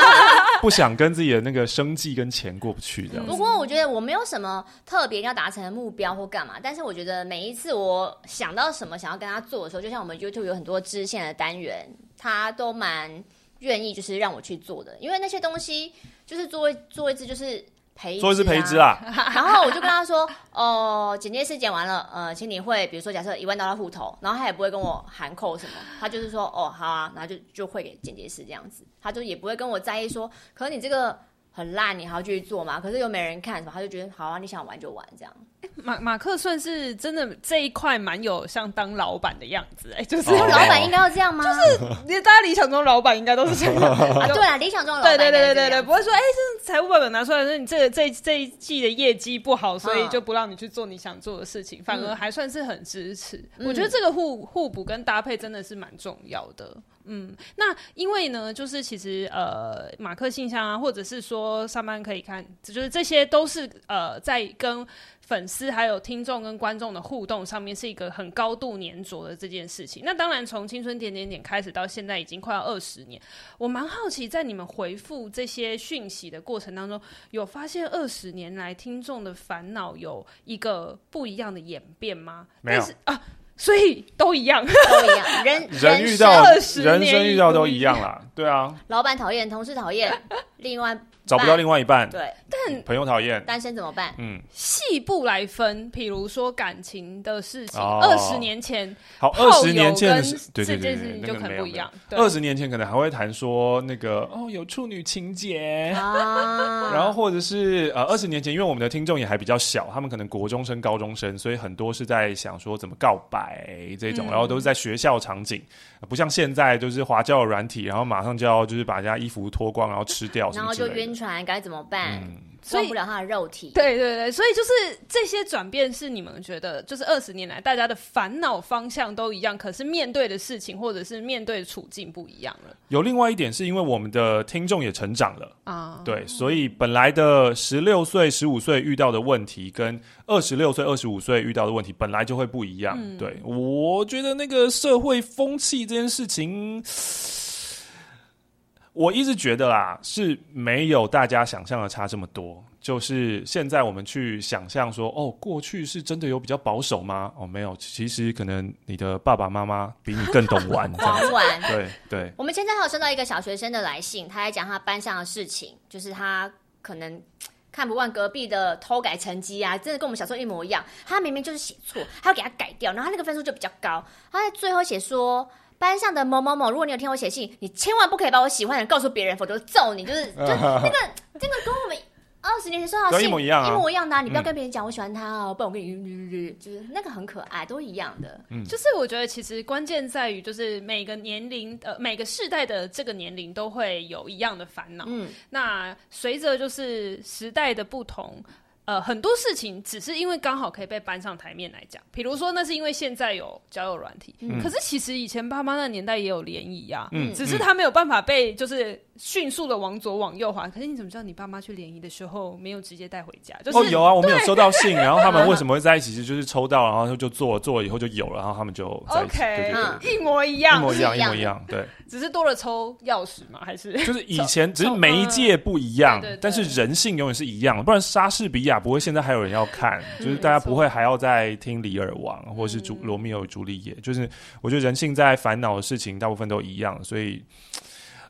不想跟自己的那个生计跟钱过不去这样。不过我觉得我没有什么特别要达成的目标或干嘛，但是我觉得每一次我想到什么想要跟他做的时候，就像我们 YouTube 有很多支线的单元，他都蛮愿意就是让我去做的，因为那些东西就是做做一次就是。做一次培植啊，然后我就跟他说：“ 哦，剪接师剪完了，呃，请你会，比如说假设一万到他户头，然后他也不会跟我含扣什么，他就是说，哦，好啊，然后就就会给剪接师这样子，他就也不会跟我在意说，可能你这个很烂，你还要继续做吗？可是又没人看，什么他就觉得好啊，你想玩就玩这样。马马克算是真的这一块蛮有像当老板的样子，哎，就是老板应该要这样吗？就是大家理想中老板应该都是这样 啊。对啊，理想中的老板对对对对对，不会说哎，这财务报表拿出来说你这个这这一季的业绩不好，所以就不让你去做你想做的事情，反而还算是很支持。我觉得这个互互补跟搭配真的是蛮重要的。嗯，那因为呢，就是其实呃，马克信箱啊，或者是说上班可以看，就是这些都是呃，在跟粉丝还有听众跟观众的互动上面，是一个很高度粘着的这件事情。那当然，从青春点点点开始到现在，已经快要二十年，我蛮好奇，在你们回复这些讯息的过程当中，有发现二十年来听众的烦恼有一个不一样的演变吗？没有啊。所以都一样，都一样。人 人遇到人生遇到都一样啦，对啊。老板讨厌，同事讨厌，另外。找不到另外一半，对，但朋友讨厌，单身怎么办？嗯，细部来分，比如说感情的事情，二十年前，好，二十年前这件事情就可能不一样。二十年前可能还会谈说那个哦，有处女情节。啊，然后或者是呃，二十年前，因为我们的听众也还比较小，他们可能国中生、高中生，所以很多是在想说怎么告白这种，然后都是在学校场景，不像现在就是滑交友软体，然后马上就要就是把人家衣服脱光，然后吃掉，然后就晕。船该怎么办？忘、嗯、不了他的肉体。对对对，所以就是这些转变是你们觉得，就是二十年来大家的烦恼方向都一样，可是面对的事情或者是面对的处境不一样了。有另外一点是因为我们的听众也成长了啊，对，所以本来的十六岁、十五岁遇到的问题，跟二十六岁、二十五岁遇到的问题本来就会不一样。嗯、对，我觉得那个社会风气这件事情。我一直觉得啦，是没有大家想象的差这么多。就是现在我们去想象说，哦，过去是真的有比较保守吗？哦，没有，其实可能你的爸爸妈妈比你更懂玩，狂玩。对对。我们现在还有收到一个小学生的来信，他在讲他班上的事情，就是他可能看不惯隔壁的偷改成绩啊，真的跟我们小时候一模一样。他明明就是写错，他要给他改掉，然后他那个分数就比较高。他在最后写说。班上的某某某，如果你有听我写信，你千万不可以把我喜欢的人告诉别人，否则揍你。就是，就那个，这个跟我们 二十年前收到信一模一样，啊，一模一样的，啊。你不要跟别人讲我喜欢他哦，嗯、不然我跟你，就是那个很可爱，都一样的。嗯，就是我觉得其实关键在于，就是每个年龄呃每个世代的这个年龄都会有一样的烦恼。嗯，那随着就是时代的不同。呃，很多事情只是因为刚好可以被搬上台面来讲，比如说那是因为现在有交友软体，嗯、可是其实以前爸妈那年代也有联谊呀，嗯，只是他没有办法被就是迅速的往左往右滑。可是你怎么知道你爸妈去联谊的时候没有直接带回家？就是、哦，有啊，我们有收到信，然后他们为什么会在一起？其实就是抽到，然后就做了，做了以后就有了，然后他们就在一起。OK，对对对对，一模一样，一模一样，一模一样，对。只是多了抽钥匙吗？还是就是以前只是媒介不一样，但是人性永远是一样的。不然莎士比亚不会现在还有人要看，就是大家不会还要再听《李尔王》或者是《朱罗密欧与朱丽叶》。就是我觉得人性在烦恼的事情大部分都一样，所以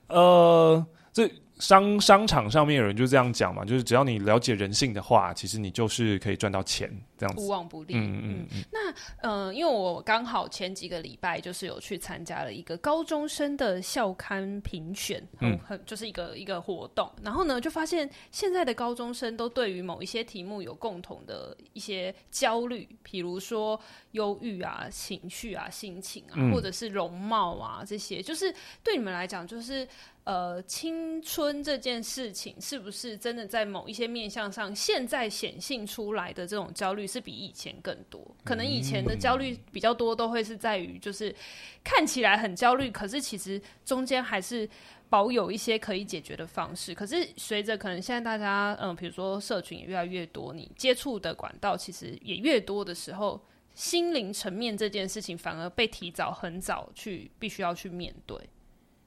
呃这。商商场上面有人就这样讲嘛，就是只要你了解人性的话，其实你就是可以赚到钱这样子。无往不利。嗯嗯嗯。那呃，因为我刚好前几个礼拜就是有去参加了一个高中生的校刊评选，嗯，很就是一个一个活动。然后呢，就发现现在的高中生都对于某一些题目有共同的一些焦虑，比如说忧郁啊、情绪啊、心情啊，嗯、或者是容貌啊这些，就是对你们来讲就是。呃，青春这件事情是不是真的在某一些面向上，现在显性出来的这种焦虑是比以前更多？可能以前的焦虑比较多，都会是在于就是看起来很焦虑，可是其实中间还是保有一些可以解决的方式。可是随着可能现在大家，嗯，比如说社群也越来越多，你接触的管道其实也越多的时候，心灵层面这件事情反而被提早很早去必须要去面对。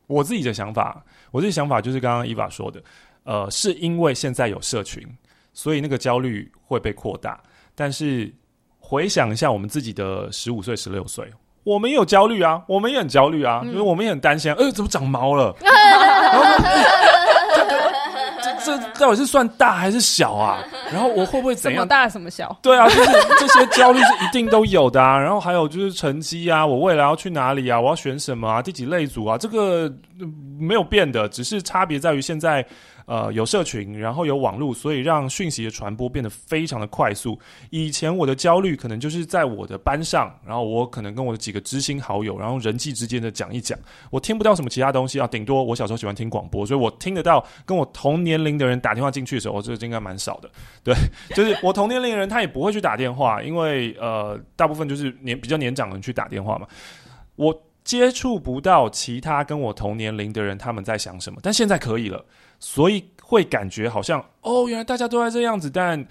我自己的想法，我自己想法就是刚刚伊娃说的，呃，是因为现在有社群，所以那个焦虑会被扩大。但是回想一下我们自己的十五岁、十六岁，我们也有焦虑啊，我们也很焦虑啊，因为、嗯、我们也很担心，呃，怎么长毛了？这到底是算大还是小啊？然后我会不会怎样？什么大什么小？对啊，就是这些焦虑是一定都有的啊。然后还有就是成绩啊，我未来要去哪里啊？我要选什么啊？第几类组啊？这个没有变的，只是差别在于现在呃有社群，然后有网络，所以让讯息的传播变得非常的快速。以前我的焦虑可能就是在我的班上，然后我可能跟我的几个知心好友，然后人际之间的讲一讲，我听不到什么其他东西啊，顶多我小时候喜欢听广播，所以我听得到跟我同年龄的人打电话进去的时候，我这个应该蛮少的。对，就是我同年龄的人他也不会去打电话，因为呃大部分就是年比较年长的人去打电话嘛，我。接触不到其他跟我同年龄的人，他们在想什么？但现在可以了，所以会感觉好像哦，原来大家都在这样子。但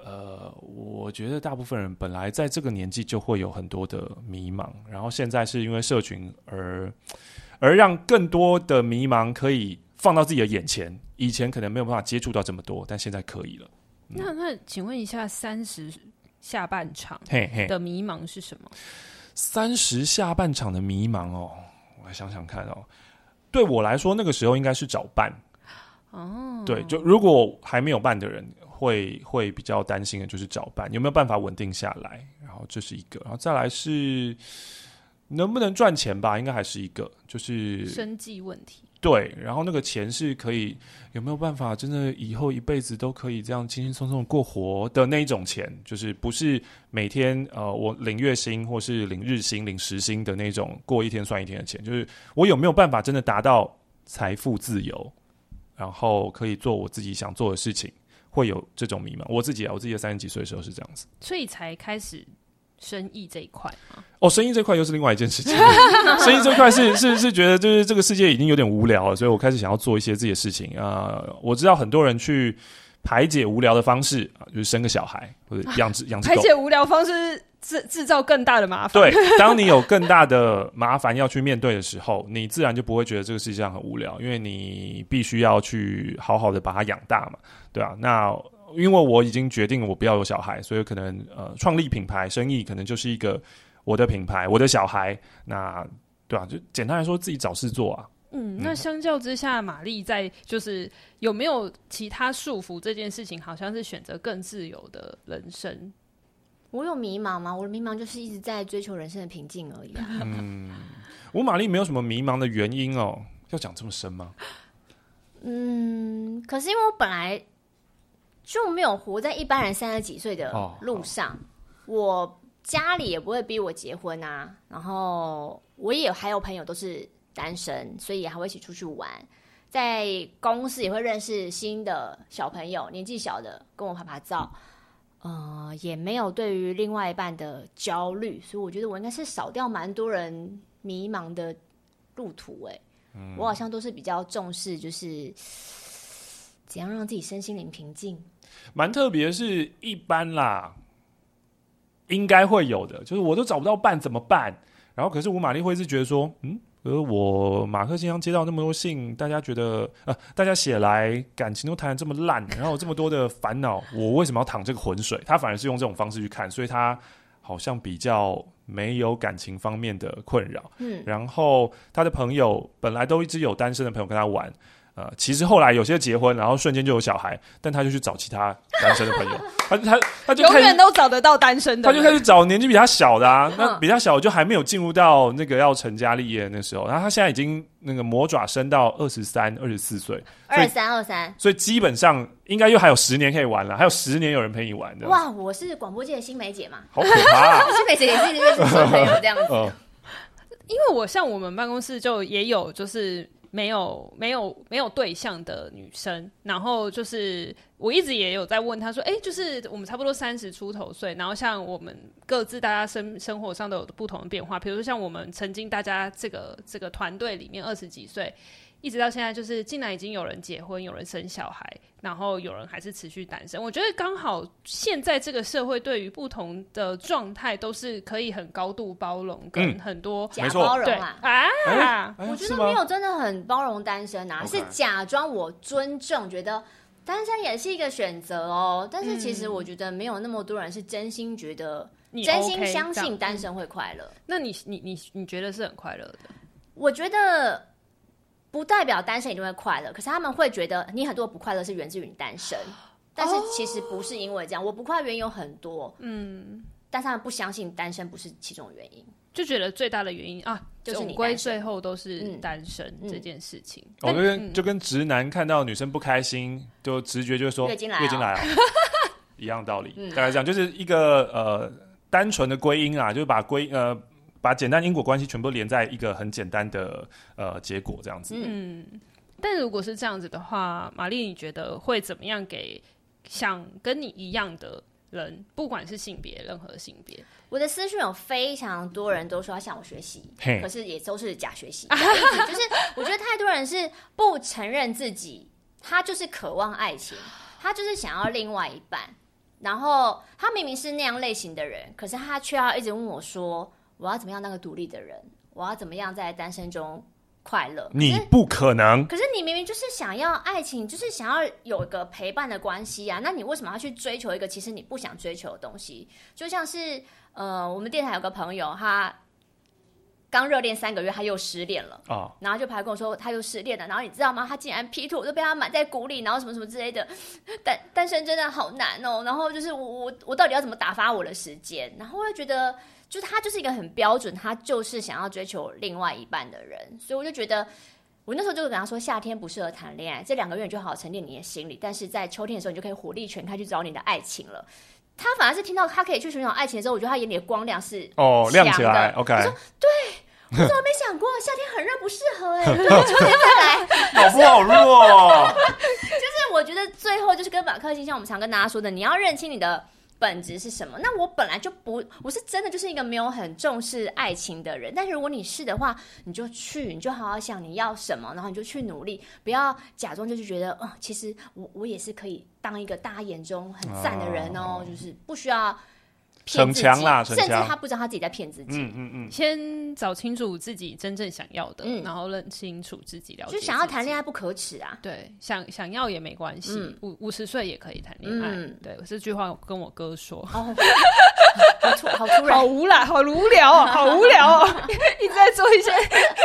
呃，我觉得大部分人本来在这个年纪就会有很多的迷茫，然后现在是因为社群而而让更多的迷茫可以放到自己的眼前。以前可能没有办法接触到这么多，但现在可以了。嗯、那那请问一下，三十下半场的迷茫是什么？嘿嘿三十下半场的迷茫哦，我来想想看哦。对我来说，那个时候应该是找伴哦。对，就如果还没有伴的人，会会比较担心的就是找伴，有没有办法稳定下来？然后这是一个，然后再来是能不能赚钱吧，应该还是一个，就是生计问题。对，然后那个钱是可以有没有办法真的以后一辈子都可以这样轻轻松松过活的那一种钱，就是不是每天呃我领月薪或是领日薪、领时薪的那种过一天算一天的钱，就是我有没有办法真的达到财富自由，然后可以做我自己想做的事情，会有这种迷茫。我自己啊，我自己的三十几岁的时候是这样子，所以才开始。生意这一块哦，生意这块又是另外一件事情。生意这块是是是觉得就是这个世界已经有点无聊了，所以我开始想要做一些自己的事情啊、呃。我知道很多人去排解无聊的方式啊，就是生个小孩或者养只 养只狗。排解无聊方式制制造更大的麻烦。对，当你有更大的麻烦要去面对的时候，你自然就不会觉得这个世界上很无聊，因为你必须要去好好的把它养大嘛，对啊，那。因为我已经决定了我不要有小孩，所以可能呃创立品牌生意可能就是一个我的品牌，我的小孩。那对啊，就简单来说，自己找事做啊。嗯，那相较之下，玛丽在就是有没有其他束缚这件事情，好像是选择更自由的人生。我有迷茫吗？我的迷茫就是一直在追求人生的平静而已啊。嗯，我玛丽没有什么迷茫的原因哦，要讲这么深吗？嗯，可是因为我本来。就没有活在一般人三十几岁的路上，我家里也不会逼我结婚啊，然后我也还有朋友都是单身，所以也还会一起出去玩，在公司也会认识新的小朋友，年纪小的跟我拍拍照，呃，也没有对于另外一半的焦虑，所以我觉得我应该是少掉蛮多人迷茫的路途，欸，嗯，我好像都是比较重视，就是怎样让自己身心灵平静。蛮特别，是一般啦，应该会有的，就是我都找不到伴怎么办？然后可是我玛丽会是觉得说，嗯，而我马克信箱接到那么多信，大家觉得呃，大家写来感情都谈的这么烂，然后有这么多的烦恼，我为什么要淌这个浑水？他反而是用这种方式去看，所以他好像比较没有感情方面的困扰。嗯，然后他的朋友本来都一直有单身的朋友跟他玩。呃，其实后来有些结婚，然后瞬间就有小孩，但他就去找其他单身的朋友，他他他就永远都找得到单身的，他就开始找年纪比他小的啊，那比他小就还没有进入到那个要成家立业的那时候，然后他现在已经那个魔爪伸到二十三、二十四岁，二十三、二三，所以基本上应该又还有十年可以玩了，还有十年有人陪你玩的。哇，我是广播界的新梅姐嘛，好可怕啊！新梅姐也是认识新朋友这样子，呃，因为我像我们办公室就也有就是。没有没有没有对象的女生，然后就是我一直也有在问她说，哎，就是我们差不多三十出头岁，然后像我们各自大家生生活上都有不同的变化，比如说像我们曾经大家这个这个团队里面二十几岁。一直到现在，就是竟然已经有人结婚，有人生小孩，然后有人还是持续单身。我觉得刚好现在这个社会对于不同的状态都是可以很高度包容，跟很多假包容啊啊、欸！我觉得没有真的很包容单身啊，是假装我尊重，觉得单身也是一个选择哦。但是其实我觉得没有那么多人是真心觉得、真心相信单身会快乐。那你你你你觉得是很快乐的？我觉得。不代表单身一定会快乐，可是他们会觉得你很多不快乐是源自于你单身，但是其实不是因为这样，我不快乐原因有很多，嗯，但是他们不相信单身不是其中的原因，就觉得最大的原因啊，就是你归最后都是单身这件事情。我觉得就跟直男看到女生不开心，就直觉就是说月经来，月经来 一样道理。大概这样，就是一个呃单纯的归因啊，就是把归呃把简单因果关系全部连在一个很简单的呃结果这样子。嗯，但如果是这样子的话，玛丽你觉得会怎么样给想跟你一样的？人不管是性别，任何性别，我的私讯有非常多人都说要向我学习，可是也都是假学习。就是我觉得太多人是不承认自己，他就是渴望爱情，他就是想要另外一半，然后他明明是那样类型的人，可是他却要一直问我说，我要怎么样那个独立的人，我要怎么样在单身中。快乐，你不可能。可是你明明就是想要爱情，就是想要有一个陪伴的关系啊。那你为什么要去追求一个其实你不想追求的东西？就像是呃，我们电台有个朋友，他刚热恋三个月，他又失恋了啊，然后就跑来跟我说他又失恋了。然后你知道吗？他竟然劈腿，我就被他埋在鼓里，然后什么什么之类的。单单身真的好难哦。然后就是我我我到底要怎么打发我的时间？然后我就觉得。就他就是一个很标准，他就是想要追求另外一半的人，所以我就觉得，我那时候就跟他说，夏天不适合谈恋爱，这两个月你就好好沉淀你的心理，但是在秋天的时候，你就可以火力全开去找你的爱情了。他反而是听到他可以去寻找爱情的时候，我觉得他眼里的光亮是哦亮起来，OK。他说对，我怎么没想过夏天很热不适合哎、欸，秋天再来，好不好弱？就是我觉得最后就是跟马克信像我们常跟大家说的，你要认清你的。本质是什么？那我本来就不，我是真的就是一个没有很重视爱情的人。但是如果你是的话，你就去，你就好好想你要什么，然后你就去努力，不要假装就是觉得，哦，其实我我也是可以当一个大家眼中很赞的人哦，哦，就是不需要。逞强啦，甚至他不知道他自己在骗自己。嗯嗯嗯，先找清楚自己真正想要的，嗯、然后认清楚自己，了。就想要谈恋爱不可耻啊！对，想想要也没关系，五五十岁也可以谈恋爱。嗯、对，这句话我跟我哥说。哦 好突，好突然，好无聊，好无聊哦，好无聊哦，一直在做一些。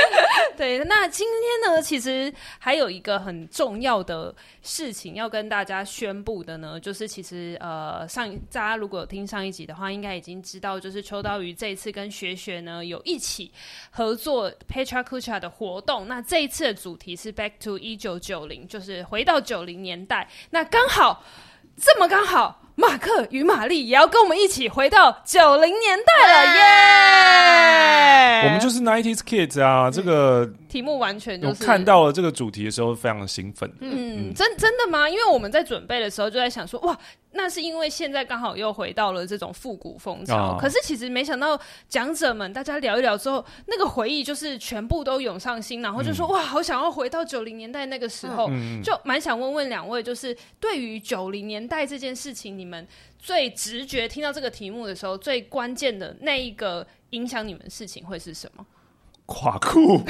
对，那今天呢，其实还有一个很重要的事情要跟大家宣布的呢，就是其实呃，上大家如果有听上一集的话，应该已经知道，就是秋刀鱼这一次跟学学呢有一起合作 Petra Kucha 的活动。那这一次的主题是 Back to 一九九零，就是回到九零年代。那刚好这么刚好。马克与玛丽也要跟我们一起回到九零年代了耶！我们就是 Nineties Kids 啊，这个题目完全就是我看到了这个主题的时候，非常的兴奋。嗯，真真的吗？因为我们在准备的时候就在想说，哇。那是因为现在刚好又回到了这种复古风潮，哦，可是其实没想到讲者们大家聊一聊之后，那个回忆就是全部都涌上心，然后就说，嗯、哇，好想要回到九零年代那个时候，嗯、就蛮想问问两位，就是对于九零年代这件事情，你们最直觉听到这个题目的时候，最关键的那一个影响你们的事情会是什么？垮裤，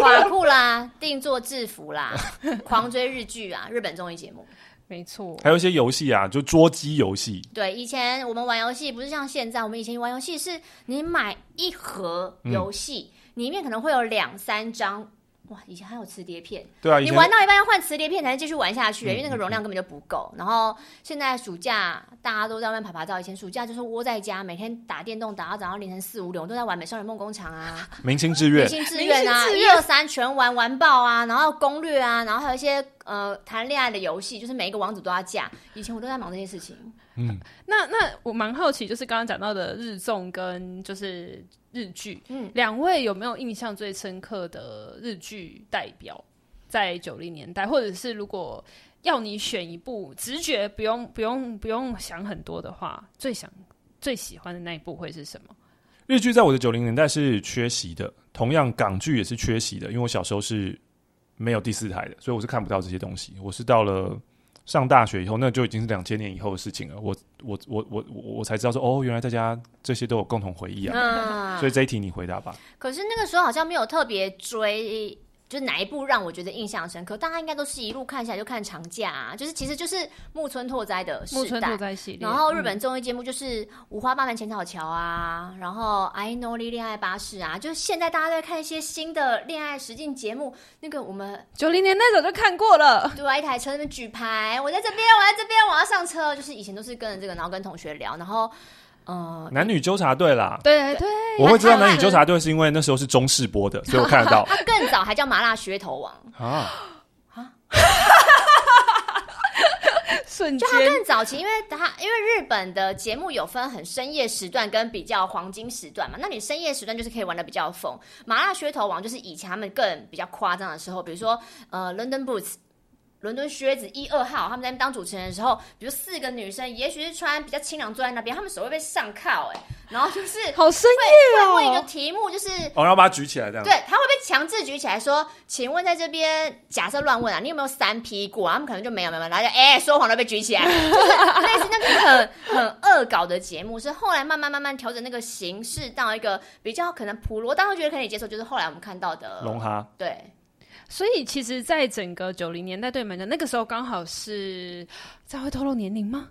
垮裤啦，定做制服啦，狂追日剧啊，日本综艺节目。没错，还有一些游戏啊，就桌机游戏。对，以前我们玩游戏不是像现在，我们以前玩游戏是你买一盒游戏，嗯，里面可能会有两三张。哇，以前还有磁碟片，对啊，你玩到一半要换磁碟片才能继续玩下去，嗯，因为那个容量根本就不够，嗯。然后现在暑假大家都在外面拍拍照，以前暑假就是窝在家，每天打电动打到早上凌晨四五点，我都在玩《美少女梦工厂》啊，明星志愿、明星志愿啊，一二三全玩玩爆啊，然后攻略啊，然后还有一些呃谈恋爱的游戏，就是每一个王子都要嫁。以前我都在忙这些事情。嗯，那那我蛮好奇，就是刚刚讲到的日综跟就是。日剧，嗯，两位有没有印象最深刻的日剧代表？在九零年代，或者是如果要你选一部，直觉不用不用不用想很多的话，最想最喜欢的那一部会是什么？日剧在我的九零年代是缺席的，同样港剧也是缺席的，因为我小时候是没有第四台的，所以我是看不到这些东西。我是到了。上大学以后，那就已经是两千年以后的事情了。我我我我我才知道说，哦，原来大家这些都有共同回忆啊。嗯、所以这一题你回答吧。可是那个时候好像没有特别追就是哪一部让我觉得印象深刻？大家应该都是一路看下来就看长假啊，就是其实就是木村拓哉的木村拓哉系列。然后日本综艺节目就是五花八门浅草桥啊，嗯、然后 I Know 恋爱巴士啊，就是现在大家在看一些新的恋爱实境节目。那个我们九零年那时候就看过了，对啊，一台车那边举牌，我在这边，我在这边，我要上车。就是以前都是跟着这个，然后跟同学聊，然后。呃，男女纠察队啦，对对，我会知道男女纠察队是因为那时候是中视播的，所以我看得到。他更早还叫麻辣噱头王啊啊！瞬间就他更早期，因为他因为日本的节目有分很深夜时段跟比较黄金时段嘛，那你深夜时段就是可以玩的比较疯。麻辣噱头王就是以前他们更比较夸张的时候，比如说呃，London Boots。伦敦靴子一二号，他们在那边当主持人的时候，比如四个女生，也许是穿比较清凉坐在那边，他们手会被上铐，哎，然后就是好深夜哦。会问一个题目，就是哦，然后把它举起来这样。对，他会被强制举起来说，请问在这边，假设乱问啊，你有没有三 P 过？啊他们可能就没有，没有，然后就哎，说谎都被举起来，就是类似那种很很恶搞的节目。是后来慢慢慢慢调整那个形式到一个比较可能普罗大众觉得可以接受，就是后来我们看到的龙哈，对。所以，其实，在整个九零年代，对你们的那个时候，刚好是，在会透露年龄吗？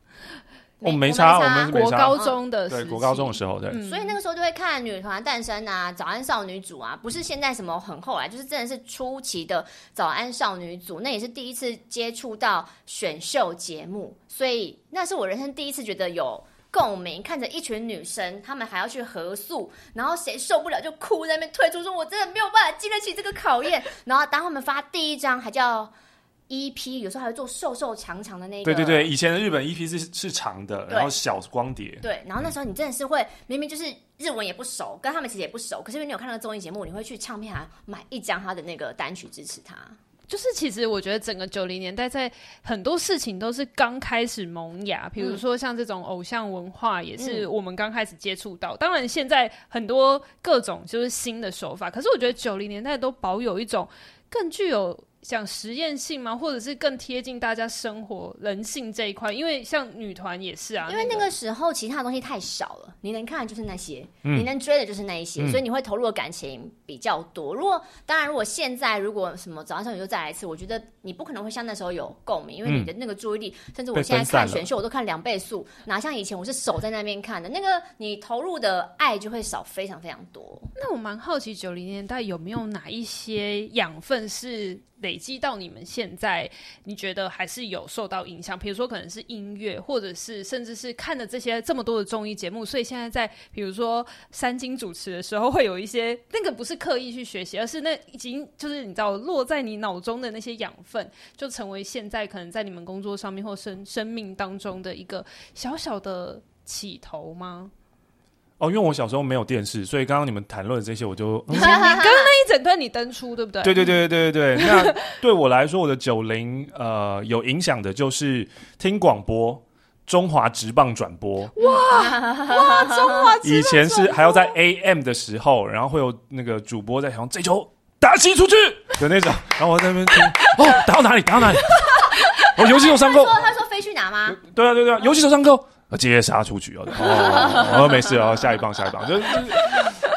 我没差，我们国高中的对国高中的时候，对。所以那个时候就会看女团诞生啊，早安少女组啊，不是现在什么很后来，就是真的是初期的早安少女组，那也是第一次接触到选秀节目，所以那是我人生第一次觉得有。共鸣，看着一群女生，她们还要去合宿，然后谁受不了就哭在那边退出，说我真的没有办法经得起这个考验。然后当他们发第一张，还叫 EP，有时候还会做瘦瘦长长的那个。对对对，以前的日本 EP 是是长的，然后小光碟。对，然后那时候你真的是会，明明就是日文也不熟，跟他们其实也不熟，可是因为你有看那个综艺节目，你会去唱片行买一张他的那个单曲支持他。就是其实我觉得整个九零年代在很多事情都是刚开始萌芽，比如说像这种偶像文化也是我们刚开始接触到。当然现在很多各种就是新的手法，可是我觉得九零年代都保有一种更具有。讲实验性吗？或者是更贴近大家生活人性这一块？因为像女团也是啊，因为那个时候其他东西太少了，你能看的就是那些，嗯、你能追的就是那一些，嗯、所以你会投入的感情比较多。如果当然，如果现在如果什么早安少女又再来一次，我觉得你不可能会像那时候有共鸣，因为你的那个注意力，嗯、甚至我现在看选秀我都看两倍速，哪像以前我是守在那边看的，那个你投入的爱就会少非常非常多。那我蛮好奇九零年代有没有哪一些养分是？累积到你们现在，你觉得还是有受到影响？比如说，可能是音乐，或者是甚至是看了这些这么多的综艺节目，所以现在在比如说三金主持的时候，会有一些那个不是刻意去学习，而是那已经就是你知道落在你脑中的那些养分，就成为现在可能在你们工作上面或生生命当中的一个小小的起头吗？哦，因为我小时候没有电视，所以刚刚你们谈论的这些，我就你 刚刚那一整段你登出，对不对？对对对对对对。那对我来说，我的九零呃有影响的就是听广播，中华职棒转播。哇哇，中华职棒以前是还要在 AM 的时候，然后会有那个主播在想这球打击出去的那种，然后我在那边听哦，打到哪里打到哪里？哦，游戏手上钩。他说他说飞去哪吗？对啊对啊，游戏手上钩。接杀出去哦，哦，哦没事哦，下一棒，下一棒，就就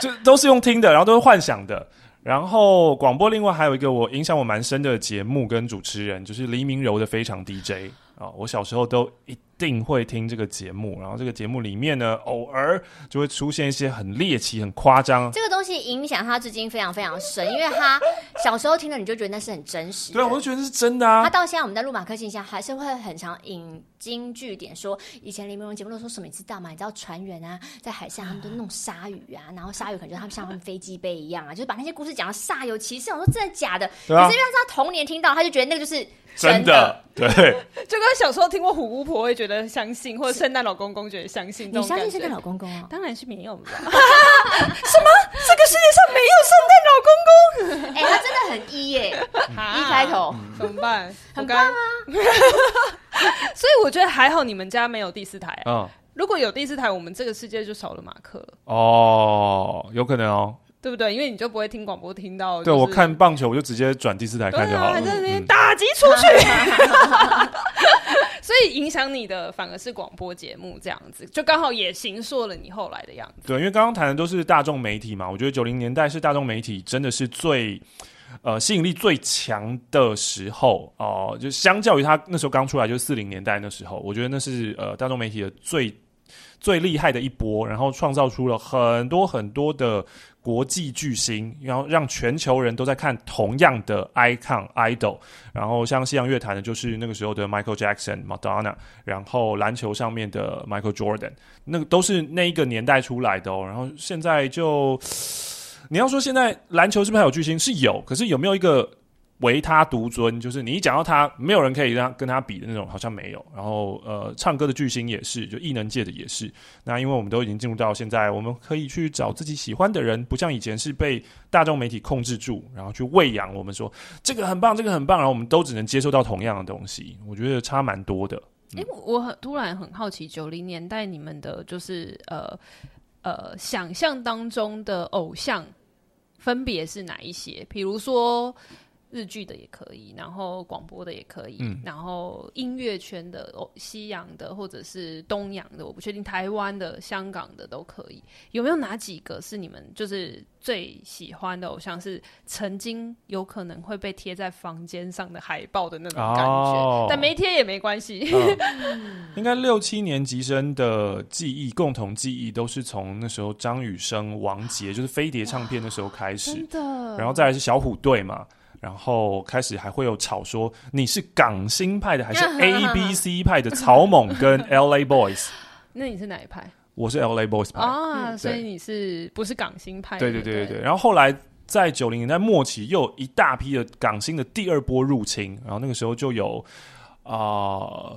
就都是用听的，然后都是幻想的。然后广播另外还有一个我影响我蛮深的节目跟主持人，就是黎明柔的非常 DJ 啊，我小时候都一定会听这个节目，然后这个节目里面呢，偶尔就会出现一些很猎奇、很夸张。这个东西影响他至今非常非常深，因为他小时候听了你就觉得那是很真实。对啊，我就觉得是真的啊。他到现在我们在录马克信箱还是会很常引经据典说，以前林明荣节目都说什么，你知道吗？你知道船员啊，在海上他们都弄鲨鱼啊，然后鲨鱼可能就他们像他们飞机杯一样啊，就是把那些故事讲的煞有其事。我说真的假的？可、啊、是因为他童年听到，他就觉得那个就是。真的，真的对，就跟小时候听过虎姑婆会觉得相信，或者圣诞老公公觉得相信。你相信圣诞老公公啊？当然是没有了。什么？这个世界上没有圣诞老公公？哎、欸，他真的很一耶，一开头怎么办？很棒啊！所以我觉得还好，你们家没有第四台啊。嗯、如果有第四台，我们这个世界就少了马克了。哦，有可能哦。对不对？因为你就不会听广播听到、就是。对，我看棒球，我就直接转第四台看就好了。还在那边打击出去，所以影响你的反而是广播节目这样子，就刚好也形塑了你后来的样子。对，因为刚刚谈的都是大众媒体嘛，我觉得九零年代是大众媒体真的是最呃吸引力最强的时候哦、就相较于他那时候刚出来，就是四零年代那时候，我觉得那是呃大众媒体的最最厉害的一波，然后创造出了很多很多的国际巨星，然后让全球人都在看同样的 icon idol，然后像西洋乐坛的，就是那个时候的 Michael Jackson、Madonna，然后篮球上面的 Michael Jordan，那个都是那一个年代出来的哦。然后现在就，你要说现在篮球是不是还有巨星？是有，可是有没有一个？唯他独尊，就是你一讲到他，没有人可以让跟他比的那种，好像没有。然后，呃，唱歌的巨星也是，就艺能界的也是。那因为我们都已经进入到现在，我们可以去找自己喜欢的人，不像以前是被大众媒体控制住，然后去喂养我们说这个很棒，这个很棒，然后我们都只能接受到同样的东西。我觉得差蛮多的。诶、嗯，我很突然很好奇，九零年代你们的就是呃呃想象当中的偶像分别是哪一些？比如说。日剧的也可以，然后广播的也可以，嗯、然后音乐圈的、哦、西洋的或者是东洋的，我不确定，台湾的、香港的都可以。有没有哪几个是你们就是最喜欢的偶像？是曾经有可能会被贴在房间上的海报的那种感觉？哦、但没贴也没关系。嗯、应该六七年级生的记忆，共同记忆都是从那时候张雨生、王杰，就是飞碟唱片的时候开始，真的。然后再来是小虎队嘛。然后开始还会有吵说你是港星派的还是 A B C 派的草蜢跟 L A Boys？那你是哪一派？我是 L A Boys 派啊，所以你是不是港星派？对对对对对。然后后来在九零年代末期，又有一大批的港星的第二波入侵，然后那个时候就有啊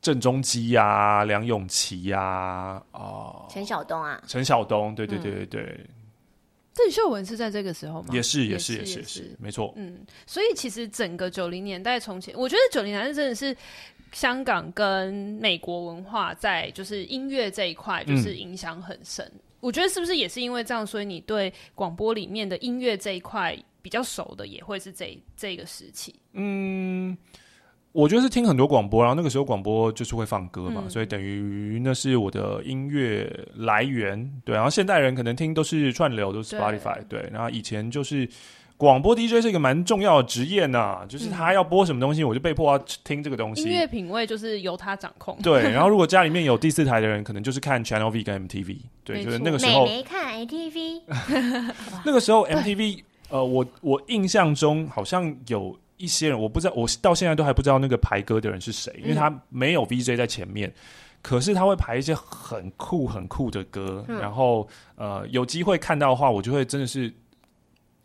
郑中基呀、梁咏琪呀、啊陈晓东啊，陈晓东，对对对对对。郑秀文是在这个时候吗？也是，也是，也是，也是，没错。嗯，所以其实整个九零年代从前，我觉得九零年代真的是香港跟美国文化在就是音乐这一块就是影响很深。嗯、我觉得是不是也是因为这样，所以你对广播里面的音乐这一块比较熟的，也会是这这个时期？嗯。我觉得是听很多广播，然后那个时候广播就是会放歌嘛，嗯、所以等于那是我的音乐来源。对，然后现代人可能听都是串流，都是 Spotify 对。对，然后以前就是广播 DJ 是一个蛮重要的职业呢，就是他要播什么东西，我就被迫要听这个东西。音乐品味就是由他掌控。对，然后如果家里面有第四台的人，可能就是看 Channel V 跟 MTV。对，就是那个时候。没看 MTV。那个时候 MTV，呃，我我印象中好像有。一些人我不知道，我到现在都还不知道那个排歌的人是谁，因为他没有 VJ 在前面，嗯、可是他会排一些很酷很酷的歌，嗯、然后呃有机会看到的话，我就会真的是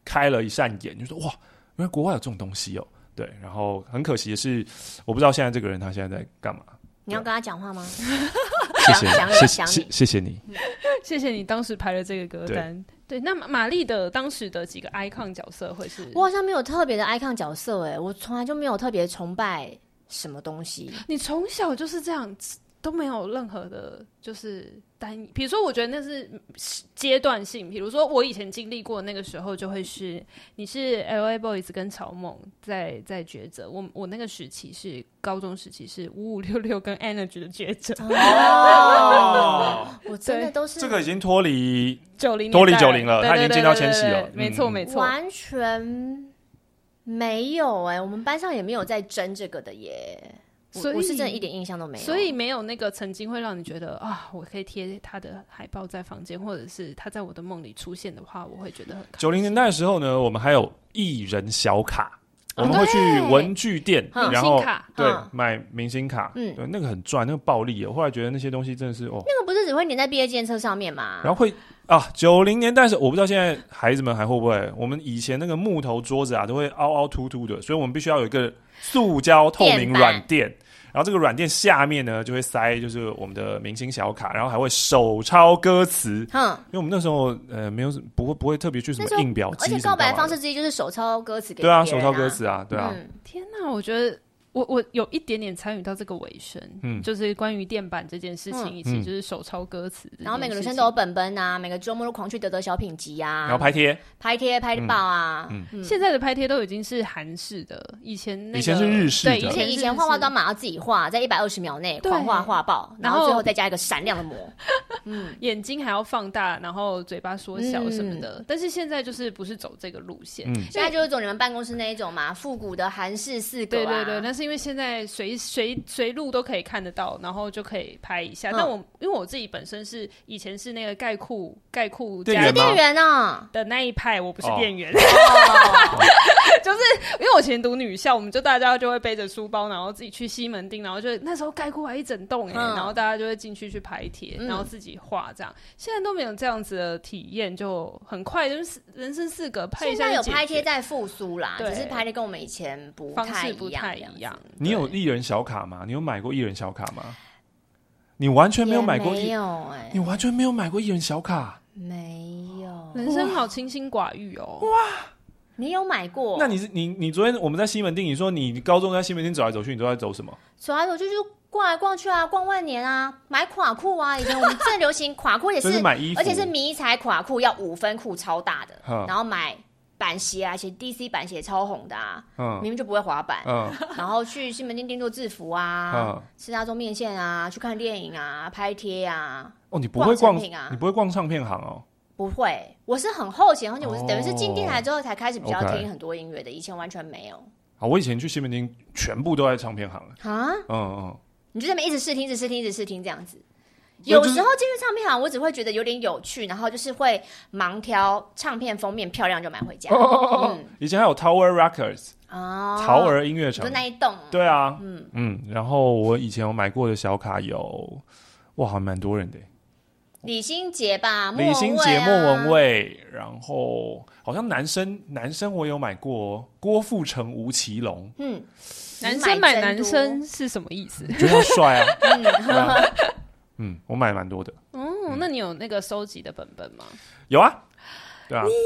开了一扇眼，就说哇，原来国外有这种东西哦，对，然后很可惜的是，我不知道现在这个人他现在在干嘛。你要跟他讲话吗？谢谢，谢谢，谢谢你，谢谢你当时排了这个歌单。对，那玛丽的当时的几个 icon 角色会是？我好像没有特别的 icon 角色，哎，我从来就没有特别崇拜什么东西。你从小就是这样子，都没有任何的，就是。比如说，我觉得那是阶段性。比如说，我以前经历过那个时候，就会是你是 L.A. Boys 跟草蜢在在抉择。我我那个时期是高中时期，是五五六六跟 Energy 的抉择。哦，我真的都是这个已经脱离九零脱离九零了，他已经进到千禧了。没错没错，完全没有哎，我们班上也没有在争这个的耶。所以我是真的一点印象都没有，所以没有那个曾经会让你觉得啊，我可以贴他的海报在房间，或者是他在我的梦里出现的话，我会觉得很。九零年代的时候呢，我们还有艺人小卡，我们会去文具店，然后对买明星卡，嗯，对，那个很赚，那个暴利。我后来觉得那些东西真的是哦，那个不是只会粘在毕业纪念册上面吗？然后会啊，九零年代是我不知道现在孩子们还会不会，我们以前那个木头桌子啊，都会凹凹凸凸的，所以我们必须要有一个塑胶透明软垫。然后这个软垫下面呢，就会塞就是我们的明星小卡，然后还会手抄歌词。嗯，因为我们那时候呃没有不会不会特别去什么印表机，而且告白方式之一就是手抄歌词给。对啊，手抄歌词啊，对啊。天哪，我觉得我我有一点点参与到这个尾声，嗯，就是关于电板这件事情，以及就是手抄歌词，然后每个女生都有本本啊，每个周末都狂去得得小品集啊，然后拍贴、拍贴、拍报啊。现在的拍贴都已经是韩式的，以前以前是日式的，对，以前以前画画都马上自己画，在一百二十秒内狂画画爆，然后最后再加一个闪亮的膜，嗯，眼睛还要放大，然后嘴巴缩小什么的。但是现在就是不是走这个路线，现在就是走你们办公室那一种嘛，复古的韩式四格，对对对，那是。因为现在随随随路都可以看得到，然后就可以拍一下。但我因为我自己本身是以前是那个盖库盖库家店员啊的那一派，我不是店员，就是因为我以前读女校，我们就大家就会背着书包，然后自己去西门町，然后就那时候盖库还一整栋哎，然后大家就会进去去拍贴，然后自己画这样。现在都没有这样子的体验，就很快就是人生四个拍一下。现在有拍贴在复苏啦，只是拍的跟我们以前不太不太一样。你有艺人小卡吗？你有买过艺人小卡吗？你完全没有买过，没有哎，你完全没有买过艺人小卡，没有。人生好清心寡欲哦。哇，你有买过？那你是你你昨天我们在西门町，你说你高中在西门町走来走去，你都在走什么？走来走去就逛来逛去啊，逛万年啊，买垮裤啊。以前我们最流行垮裤，也是 买衣服，而且是迷彩垮裤，要五分裤超大的，然后买。板鞋啊，而且 DC 板鞋超红的啊，嗯，明明就不会滑板，嗯，然后去西门町订做制服啊，嗯，吃大众面线啊，去看电影啊，拍贴啊，哦，你不会逛啊？你不会逛唱片行哦？不会，我是很后期，而且我是等于是进电台之后才开始比较听很多音乐的，以前完全没有。啊，我以前去西门町全部都在唱片行啊，嗯嗯，你就这么一直试听，一直试听，一直试听这样子。有时候进去唱片行，我只会觉得有点有趣，然后就是会盲挑唱片封面漂亮就买回家。以前还有 Tower Records 哦，陶儿音乐城，就那一栋。对啊，嗯嗯。然后我以前有买过的小卡有，哇，还蛮多人的。李心洁吧，李心洁、莫文蔚，然后好像男生男生我有买过郭富城、吴奇隆。嗯，男生买男生是什么意思？觉得他帅啊。嗯，我买蛮多的。哦，嗯、那你有那个收集的本本吗？有啊，对啊，你也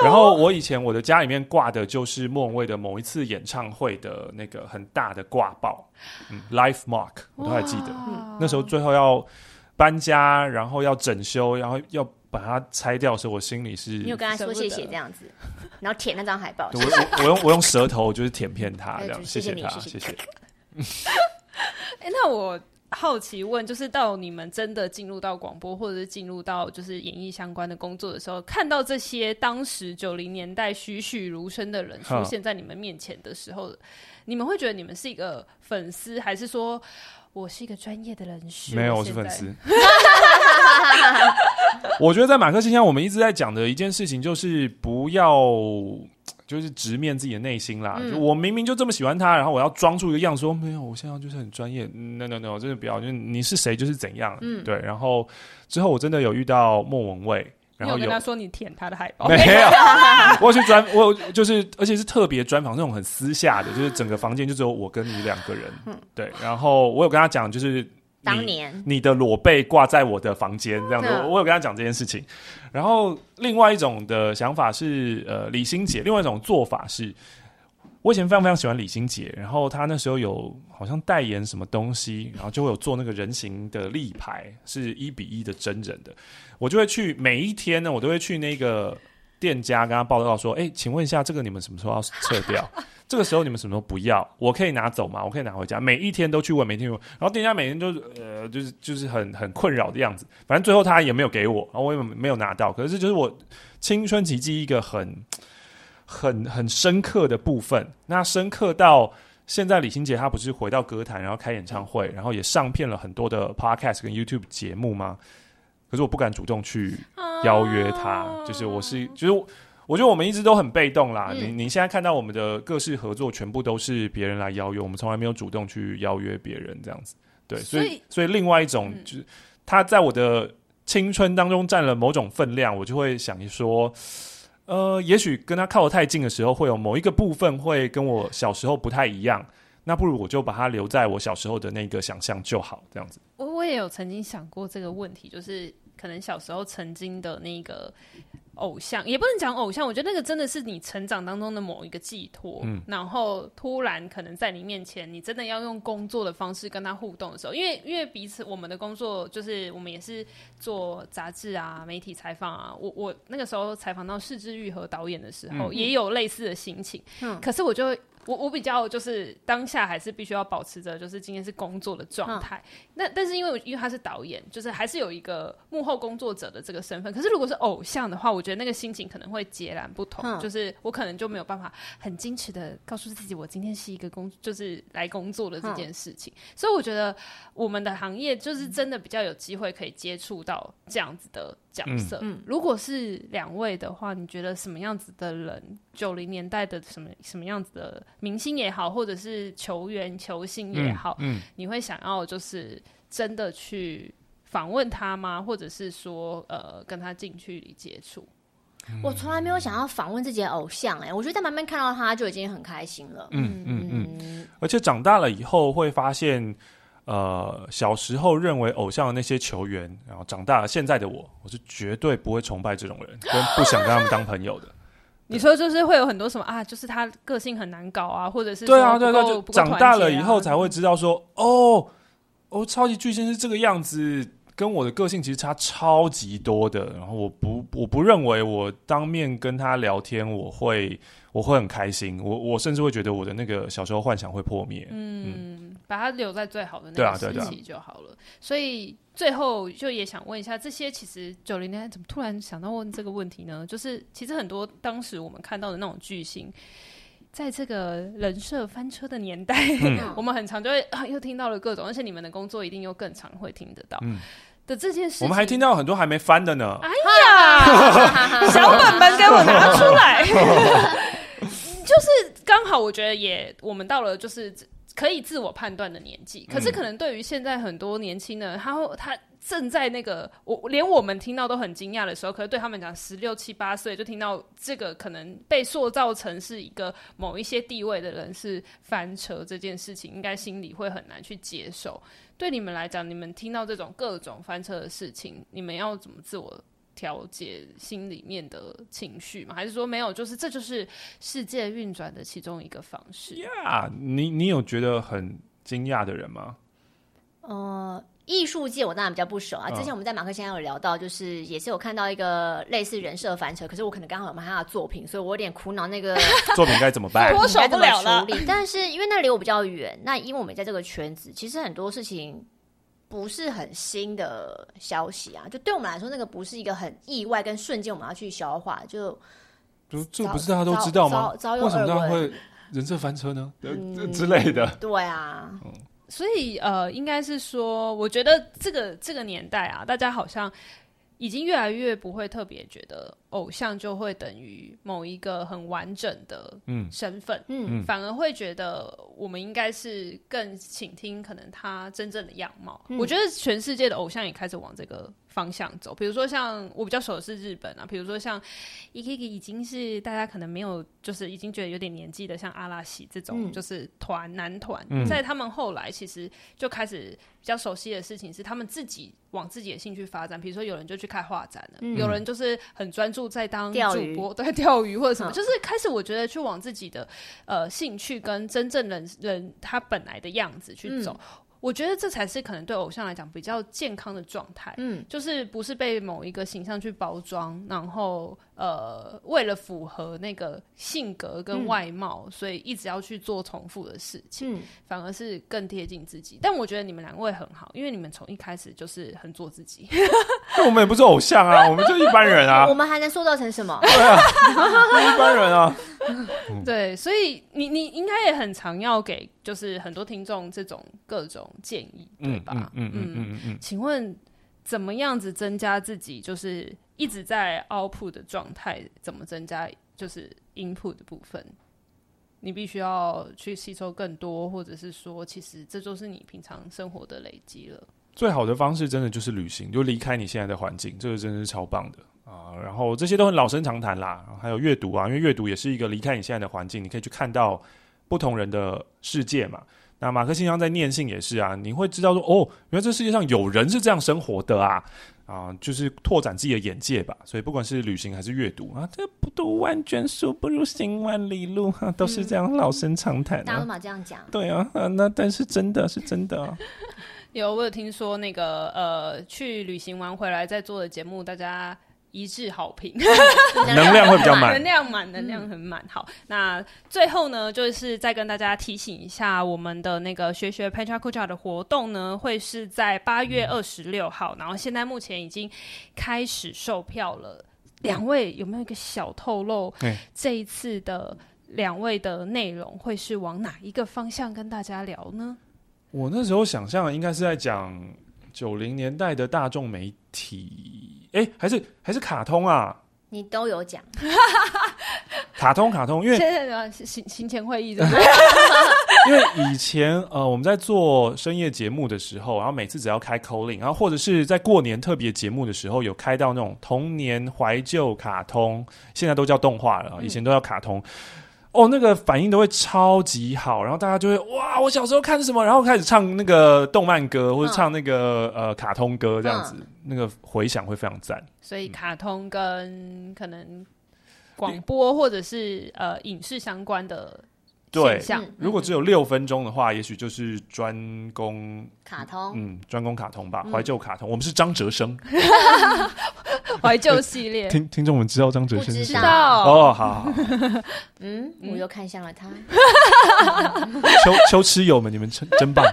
有。然后我以前我的家里面挂的就是莫文蔚的某一次演唱会的那个很大的挂报，嗯，Life Mark，我都还记得。哇那时候最后要搬家，然后要整修，然后要把它拆掉的时候，我心里是……你有跟他说谢谢这样子，然后舔那张海报。我我，我用我用舌头就是舔遍他这样，谢谢他，谢谢。哎，那我。好奇问，就是到你们真的进入到广播，或者是进入到就是演艺相关的工作的时候，看到这些当时九零年代栩栩如生的人出现在你们面前的时候，你们会觉得你们是一个粉丝，还是说我是一个专业的人士？没有，我是粉丝。我觉得在马克信箱，我们一直在讲的一件事情就是不要。就是直面自己的内心啦。嗯、就我明明就这么喜欢他，然后我要装出一个样，说没有，我现在就是很专业。No No No，真的不要。就是你是谁就是怎样。嗯，对。然后之后我真的有遇到莫文蔚，然后有，有跟他说你舔他的海报，没有。我去专，我就是，而且是特别专访那种很私下的，就是整个房间就只有我跟你两个人。嗯，对。然后我有跟他讲，就是。当年你的裸背挂在我的房间这样子，嗯、我有跟他讲这件事情。然后另外一种的想法是，呃，李心洁。另外一种做法是，我以前非常非常喜欢李心洁。然后他那时候有好像代言什么东西，然后就会有做那个人形的立牌，是一比一的真人的。我就会去每一天呢，我都会去那个店家跟他报告说：“哎，请问一下，这个你们什么时候要撤掉？” 这个时候你们什么时候不要？我可以拿走吗？我可以拿回家？每一天都去问，每天问，然后店家每天都呃，就是就是很很困扰的样子。反正最后他也没有给我，然后我也没有拿到。可是就是我青春奇迹一个很很很深刻的部分。那深刻到现在，李心洁她不是回到歌坛，然后开演唱会，然后也上片了很多的 podcast 跟 YouTube 节目吗？可是我不敢主动去邀约他，就是我是就是。我觉得我们一直都很被动啦。嗯、你你现在看到我们的各式合作，全部都是别人来邀约，我们从来没有主动去邀约别人这样子。对，所以所以另外一种就是他在我的青春当中占了某种分量，我就会想说，呃，也许跟他靠得太近的时候，会有某一个部分会跟我小时候不太一样。那不如我就把它留在我小时候的那个想象就好，这样子。我我也有曾经想过这个问题，就是可能小时候曾经的那个。偶像，也不能讲偶像，我觉得那个真的是你成长当中的某一个寄托。嗯，然后突然可能在你面前，你真的要用工作的方式跟他互动的时候，因为因为彼此我们的工作就是我们也是做杂志啊、媒体采访啊。我我那个时候采访到是枝裕和导演的时候，嗯、也有类似的心情。嗯，可是我就。我我比较就是当下还是必须要保持着就是今天是工作的状态，那、嗯、但是因为因为他是导演，就是还是有一个幕后工作者的这个身份。可是如果是偶像的话，我觉得那个心情可能会截然不同，嗯、就是我可能就没有办法很矜持的告诉自己，我今天是一个工就是来工作的这件事情。嗯、所以我觉得我们的行业就是真的比较有机会可以接触到这样子的角色。嗯，如果是两位的话，你觉得什么样子的人？九零年代的什么什么样子的？明星也好，或者是球员、球星也好，嗯，嗯，你会想要就是真的去访问他吗？或者是说，呃，跟他近距离接触？我从来没有想要访问自己的偶像，欸，哎，我觉得在旁边看到他就已经很开心了。嗯嗯嗯，嗯，而且长大了以后会发现，呃，小时候认为偶像的那些球员，然后长大了现在的我，我是绝对不会崇拜这种人，跟不想跟他们当朋友的。你说就是会有很多什么啊？就是他个性很难搞啊，或者是对啊，对对，就长大了以后才会知道说，哦，哦，超级巨星是这个样子，跟我的个性其实差超级多的。然后我不，我不认为我当面跟他聊天，我会。我会很开心，我我甚至会觉得我的那个小时候幻想会破灭。嗯，嗯，把它留在最好的那个时期就好了。所以最后就也想问一下，这些其实九零年代怎么突然想到问这个问题呢？就是其实很多当时我们看到的那种巨星，在这个人设翻车的年代，嗯、我们很常就会啊又听到了各种，而且你们的工作一定又更常会听得到。嗯的这件事，我们还听到很多还没翻的呢。哎呀，小本本给我拿出来。刚好，我觉得也我们到了就是可以自我判断的年纪。可是可能对于现在很多年轻人，他他正在那个我连我们听到都很惊讶的时候，可是对他们讲十六七八岁就听到这个可能被塑造成是一个某一些地位的人是翻车这件事情，应该心里会很难去接受。对你们来讲，你们听到这种各种翻车的事情，你们要怎么自我？调节心里面的情绪吗？还是说没有？就是这就是世界运转的其中一个方式。呀，你你有觉得很惊讶的人吗？呃，艺术界我当然比较不熟啊。之前我们在马克先生有聊到，就是也是有看到一个类似人设翻车，可是我可能刚好有买他的作品，所以我有点苦恼。那个 作品该怎么办？脱手不了了。但是因为那离我比较远，那因为我们在这个圈子，其实很多事情。不是很新的消息啊，就对我们来说，那个不是一个很意外跟瞬间我们要去消化，就就这不是大家都知道吗？为什么他会人设翻车呢？嗯、之类的。对啊，嗯、所以呃，应该是说，我觉得这个这个年代啊，大家好像已经越来越不会特别觉得。偶像就会等于某一个很完整的身份，嗯，反而会觉得我们应该是更倾听可能他真正的样貌。嗯、我觉得全世界的偶像也开始往这个方向走。比如说像我比较熟的是日本啊，比如说像 EKIKI 已经是大家可能没有，就是已经觉得有点年纪的，像阿拉西这种就是团男团，嗯、在他们后来其实就开始比较熟悉的事情是他们自己往自己的兴趣发展。比如说有人就去开画展了，嗯、有人就是很专注。在当主播，对，钓鱼或者什么，嗯、就是开始我觉得去往自己的呃兴趣跟真正人人他本来的样子去走。嗯我觉得这才是可能对偶像来讲比较健康的状态，嗯，就是不是被某一个形象去包装，然后呃，为了符合那个性格跟外貌，嗯、所以一直要去做重复的事情，嗯、反而是更贴近自己。但我觉得你们两位很好，因为你们从一开始就是很做自己。那我们也不是偶像啊，我们就一般人啊。我们还能塑造成什么？对啊，一般人啊。对，所以你你应该也很常要给，就是很多听众这种各种建议，对吧？嗯嗯嗯嗯嗯。嗯嗯，请问怎么样子增加自己就是一直在 output 的状态？怎么增加就是 input 的部分？你必须要去吸收更多，或者是说，其实这就是你平常生活的累积了。最好的方式真的就是旅行，就离开你现在的环境，这个真的是超棒的。啊，然后这些都很老生常谈啦，还有阅读啊，因为阅读也是一个离开你现在的环境，你可以去看到不同人的世界嘛。那马克信箱在念信也是啊，你会知道说，哦，原来这世界上有人是这样生活的啊。啊，就是拓展自己的眼界吧。所以不管是旅行还是阅读啊，这不读万卷书，不如行万里路，啊、都是这样老生常谈、啊。大家嘛这样讲。对啊，啊，那但是真的是真的、啊。有我有听说那个呃，去旅行完回来再做的节目，大家。一致好评，能量会比较满，能量满，能量很满。好，那最后呢，就是再跟大家提醒一下，我们的那个学学 Petra Kucha 的活动呢，会是在八月二十六号，然后现在目前已经开始售票了。两位有没有一个小透露？这一次的两位的内容会是往哪一个方向跟大家聊呢？我那时候想象应该是在讲九零年代的大众媒体。哎、欸，还是还是卡通啊？你都有讲，卡通卡通，因为现在行行前会议对不对？因为以前呃我们在做深夜节目的时候，然后每次只要开 call in，然后或者是在过年特别节目的时候，有开到那种童年怀旧卡通，现在都叫动画了，以前都叫卡通。嗯哦，那个反应都会超级好，然后大家就会哇，我小时候看什么，然后开始唱那个动漫歌或者唱那个、嗯、呃卡通歌这样子，嗯、那个回响会非常赞。所以卡通跟可能广播或者是呃影视相关的。对，如果只有六分钟的话，也许就是专攻卡通，嗯，专攻卡通吧，怀旧卡通。我们是张哲生，怀旧系列。听听众们知道张哲生知道？哦，好好。嗯，我又看向了他。秋秋吃友们，你们真真棒。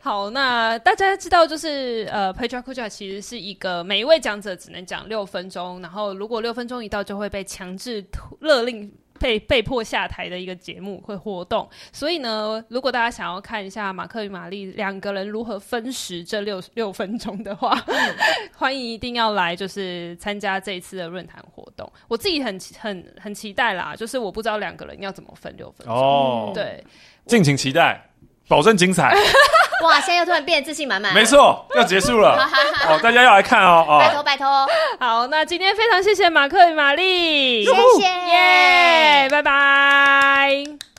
好，那大家知道，就是呃 p a t r a Kuja 其实是一个每一位讲者只能讲六分钟，然后如果六分钟一到，就会被强制勒令。被被迫下台的一个节目会活动，所以呢，如果大家想要看一下马克与玛丽两个人如何分食这六六分钟的话，欢迎一定要来，就是参加这一次的论坛活动。我自己很很很期待啦，就是我不知道两个人要怎么分六分钟。哦，对，敬请期待，保证精彩。哇！现在又突然变得自信满满。没错，要结束了。好，大家要来看哦。哦拜托拜托。好，那今天非常谢谢马克与玛丽，谢谢，耶，拜拜。